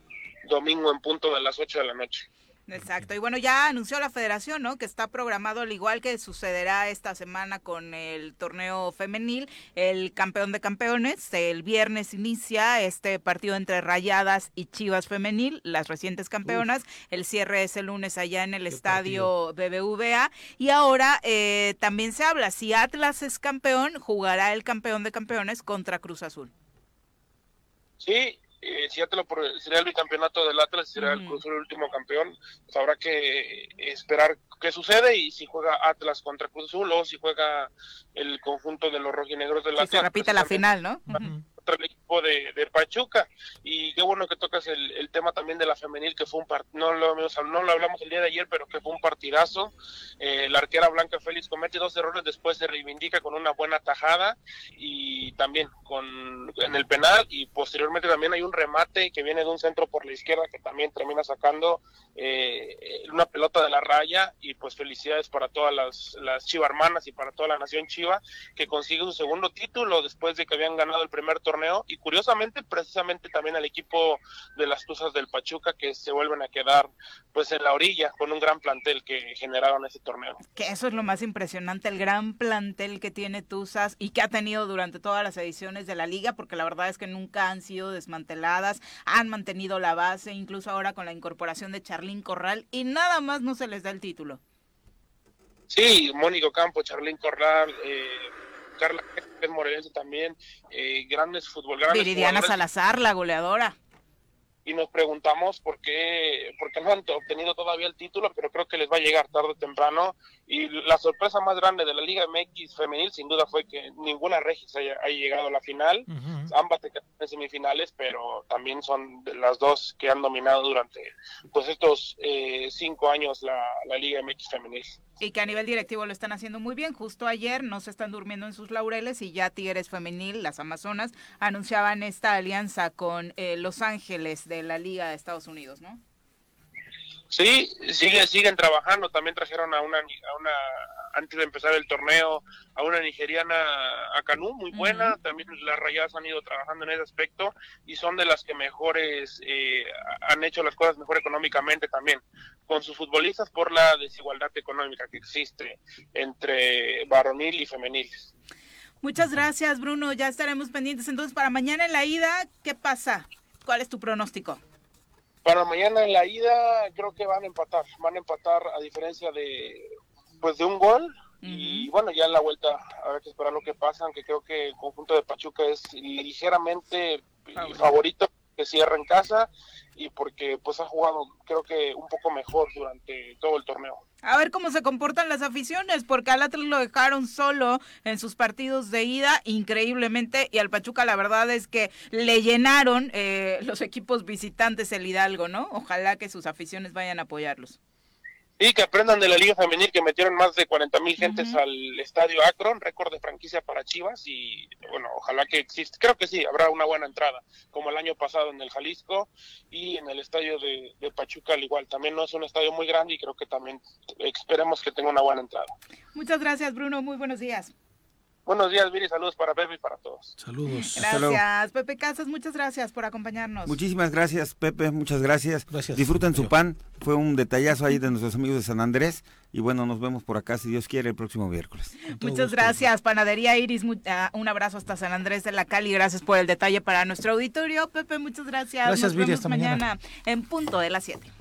domingo en punto de las 8 de la noche. Exacto. Y bueno, ya anunció la federación, ¿no? Que está programado, al igual que sucederá esta semana con el torneo femenil, el campeón de campeones. El viernes inicia este partido entre Rayadas y Chivas Femenil, las recientes campeonas. El cierre es el lunes allá en el estadio BBVA. Y ahora eh, también se habla, si Atlas es campeón, jugará el campeón de campeones contra Cruz Azul. Sí, eh, si pro- sería el bicampeonato del Atlas, será el Cruz el último campeón, pues habrá que esperar qué sucede y si juega Atlas contra Cruz Azul o si juega el conjunto de los rojinegros del Si Atlas. se repite la final, ¿no? Contra el equipo de, de Pachuca. Y qué bueno que tocas el, el tema también de la femenil que fue un part no lo, no lo hablamos el día de ayer pero que fue un partidazo. Eh, la arquera Blanca Félix comete dos errores después se reivindica con una buena tajada y también con en el penal y posteriormente también hay un remate que viene de un centro por la izquierda que también termina sacando eh, una pelota de la raya y pues felicidades para todas las, las hermanas y para toda la nación Chiva que consigue su segundo título después de que habían ganado el primer torneo y curiosamente precisamente también al equipo de las Tuzas del Pachuca que se vuelven a quedar pues en la orilla con un gran plantel que generaron ese torneo. Que eso es lo más impresionante, el gran plantel que tiene Tuzas y que ha tenido durante todas las ediciones de la liga, porque la verdad es que nunca han sido desmanteladas, han mantenido la base, incluso ahora con la incorporación de Charlín Corral, y nada más no se les da el título. Sí, Mónico Campo, Charlín Corral, eh, Carla es morelense también, eh, grandes futbolistas. Viridiana Salazar, la goleadora. y nos preguntamos por qué, por qué no han obtenido todavía el título, pero creo que les va a llegar tarde o temprano. Y la sorpresa más grande de la Liga MX femenil, sin duda, fue que ninguna Regis haya, haya llegado a la final. Ambas se quedaron en semifinales, pero también son de las dos que han dominado durante pues estos eh, cinco años la, la Liga MX femenil. Y que a nivel directivo lo están haciendo muy bien. Justo ayer no se están durmiendo en sus laureles y ya Tigres Femenil, las Amazonas, anunciaban esta alianza con eh, Los Ángeles de la Liga de Estados Unidos, ¿no? Sí, sigue, siguen trabajando. También trajeron a una, a una, antes de empezar el torneo, a una nigeriana, a Canú, muy buena. También las rayadas han ido trabajando en ese aspecto y son de las que mejores eh, han hecho las cosas mejor económicamente también con sus futbolistas por la desigualdad económica que existe entre varonil y femenil. Muchas gracias, Bruno. Ya estaremos pendientes. Entonces, para mañana en la ida, ¿qué pasa? ¿Cuál es tu pronóstico? Para mañana en la ida creo que van a empatar, van a empatar a diferencia de pues de un gol. Y bueno, ya en la vuelta habrá que esperar lo que pasa, aunque creo que el conjunto de Pachuca es ligeramente favorito que cierra en casa y porque pues ha jugado creo que un poco mejor durante todo el torneo. A ver cómo se comportan las aficiones, porque al Atlas lo dejaron solo en sus partidos de ida, increíblemente, y al Pachuca la verdad es que le llenaron eh, los equipos visitantes el Hidalgo, ¿no? Ojalá que sus aficiones vayan a apoyarlos. Sí, que aprendan de la Liga Femenil que metieron más de 40 mil gentes al estadio Akron, récord de franquicia para Chivas y bueno, ojalá que exista. Creo que sí, habrá una buena entrada, como el año pasado en el Jalisco y en el estadio de, de Pachuca al igual. También no es un estadio muy grande y creo que también esperemos que tenga una buena entrada. Muchas gracias, Bruno. Muy buenos días. Buenos días, Viri. Saludos para Pepe y para todos. Saludos. Gracias, Pepe Casas. Muchas gracias por acompañarnos. Muchísimas gracias, Pepe. Muchas gracias. Gracias. Disfruten su pan. Fue un detallazo ahí de nuestros amigos de San Andrés. Y bueno, nos vemos por acá, si Dios quiere, el próximo miércoles. Muchas gracias, Panadería Iris. ah, un abrazo hasta San Andrés de la Cali. Gracias por el detalle para nuestro auditorio. Pepe, muchas gracias. Gracias, Nos Viri, vemos hasta mañana. en punto de las 7.